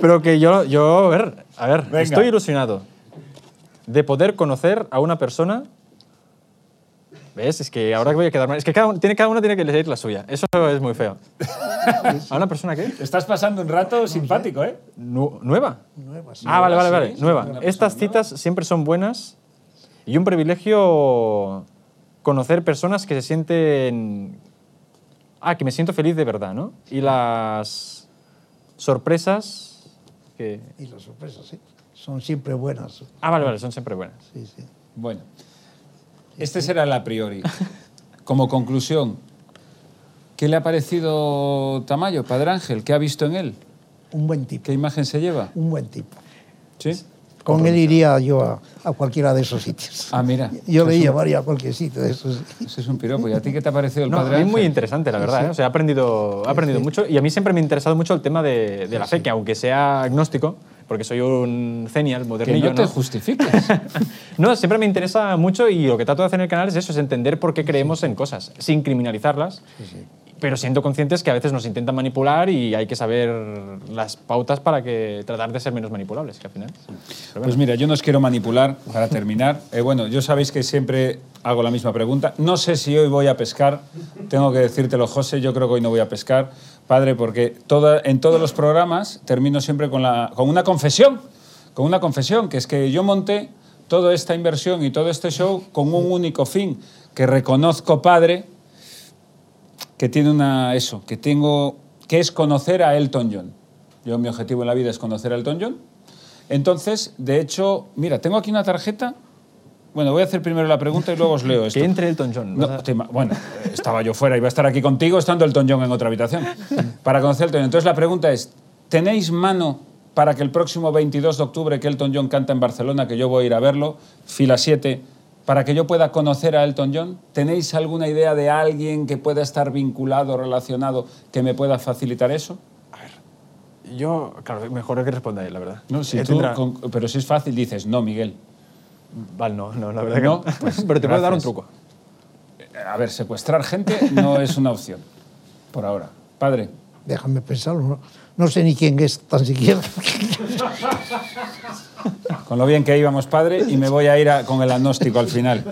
Pero que yo, yo a ver, a ver, Venga. estoy ilusionado de poder conocer a una persona. ¿Ves? Es que ahora voy a quedar mal. Es que cada, uno- tiene, cada uno tiene que elegir la suya. Eso es muy feo. ¿A una persona qué? Estás pasando un rato simpático, ¿eh? Nu- ¿Nueva? Nueva, sí. Ah, vale, vale, vale. sí, Nueva. Estas citas siempre son buenas y un privilegio conocer personas que se sienten. Ah, que me siento feliz de verdad, ¿no? Y las sorpresas. Que... Y las sorpresas, sí. Son siempre buenas. Ah, vale, vale, son siempre buenas. Sí, sí. Bueno, este será el a priori. Como conclusión, ¿qué le ha parecido Tamayo, Padre Ángel? ¿Qué ha visto en él? Un buen tipo. ¿Qué imagen se lleva? Un buen tipo. ¿Sí? Con él iría yo a, a cualquiera de esos sitios. Ah, mira. Yo le llevaría a cualquier sitio de esos. Ese es un piropo. ¿Y a ti qué te ha parecido el No, a Padre mí Ángel? muy interesante, la verdad. ¿eh? O sea, he aprendido, he aprendido mucho y a mí siempre me ha interesado mucho el tema de, de la fe, que aunque sea agnóstico, porque soy un genial, Que modernillo, no te ¿no? justifiques. No, siempre me interesa mucho y lo que trato de hacer en el canal es eso, es entender por qué creemos en cosas, sin criminalizarlas, pero siendo conscientes que a veces nos intentan manipular y hay que saber las pautas para que tratar de ser menos manipulables, que al final. Pero Pues mira, yo no os quiero manipular para terminar. Eh, bueno, yo sabéis que siempre hago la misma pregunta. No sé si hoy voy a pescar. Tengo que decírtelo, José. Yo creo que hoy no voy a pescar, padre, porque en todos los programas termino siempre con, la, con una confesión. Con una confesión, que es que yo monté toda esta inversión y todo este show con un único fin, que reconozco, padre, que tiene una eso, que tengo que es conocer a Elton John. Yo mi objetivo en la vida es conocer a Elton John. Entonces, de hecho, mira, tengo aquí una tarjeta. Bueno, voy a hacer primero la pregunta y luego os leo esto. Que entre Elton John. No, ¿vas a- te ima- bueno, estaba yo fuera, iba a estar aquí contigo estando Elton John en otra habitación para conocer Elton John. Entonces la pregunta es, ¿tenéis mano para que el próximo 22 de octubre que Elton John canta en Barcelona, que yo voy a ir a verlo, fila 7, para que yo pueda conocer a Elton John? ¿Tenéis alguna idea de alguien que pueda estar vinculado, relacionado, que me pueda facilitar eso? Yo, claro, mejor que responda él, la verdad. No, si Él tú, tendrá- con- pero si es fácil, dices, no, Miguel. Vale, no, no, la verdad que No, no. pues, Pero te puedo dar un truco. A ver, secuestrar gente no es una opción, por ahora. Padre. Déjame pensarlo. No, no sé ni quién es tan siquiera. Con lo bien que íbamos, padre, y me voy a ir a- con el agnóstico al final.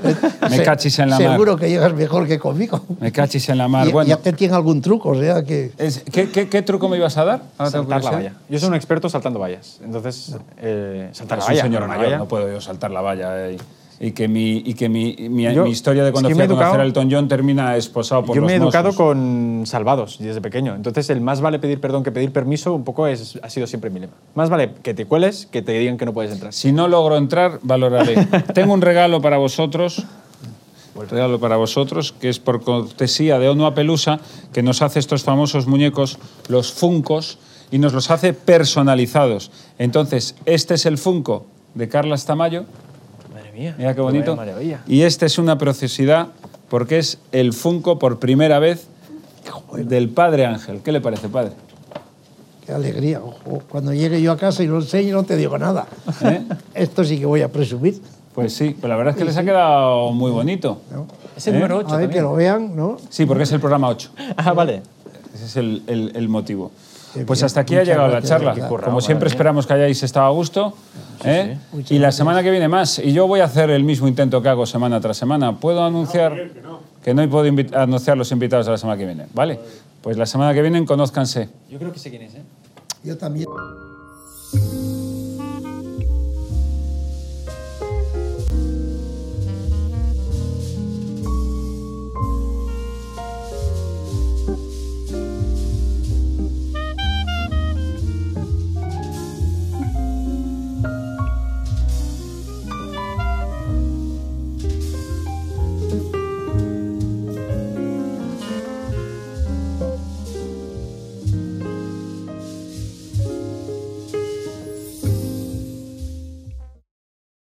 Me Se- cachis en la Seguro mar. que llegas mejor que conmigo. Me cachis en la mar. Y, Bueno, ya te tiene algún truco, o sea que... es- ¿qué, qué, qué truco me ibas a dar? Ahora tengo Saltar la valla. Yo soy un experto saltando vallas. Entonces, eh, saltar Es la un valla. señor una mayor, valla. no puedo yo saltar la valla. eh, y, que mi, y que mi, mi, Yo- mi historia de cuando es que fui a conocer educado- a Elton John termina esposado por Yo los me he educado Mossos. con salvados desde pequeño. Entonces, el más vale pedir perdón que pedir permiso, un poco es, ha sido siempre mi lema. Más vale que te cueles que te digan que no puedes entrar. Si no logro entrar, valoraré. Tengo un regalo para vosotros. regalo para vosotros, que es por cortesía de Onua Pelusa, que nos hace estos famosos muñecos, los Funcos, y nos los hace personalizados. Entonces, este es el Funko de Carlas Tamayo, mía. mira qué bonito. Maravilla. Y este es una preciosidad porque es el Funko por primera vez del Padre Ángel. ¿Qué le parece, padre? Qué alegría. Ojo, Cuando llegue yo a casa y lo enseñe no te digo nada. ¿Eh? Esto sí que voy a presumir. Pues sí, pero la verdad es que les ha quedado muy bonito. ¿no? Es el número 8 A ver, que lo vean, ¿no? Sí, porque es el programa 8. Ah, vale. Ese es el, el- el motivo. Pues bien, hasta aquí ha llegado la charla. Como siempre mía. esperamos que hayáis estado a gusto. ¿eh? Y la gracias. semana que viene más. Y yo voy a hacer el mismo intento que hago semana tras semana. ¿Puedo anunciar? que no. puedo anunciar los invitados de la semana que viene. ¿Vale? Pues la semana que viene conózcanse. Yo creo que sé quién es, ¿eh? Yo también.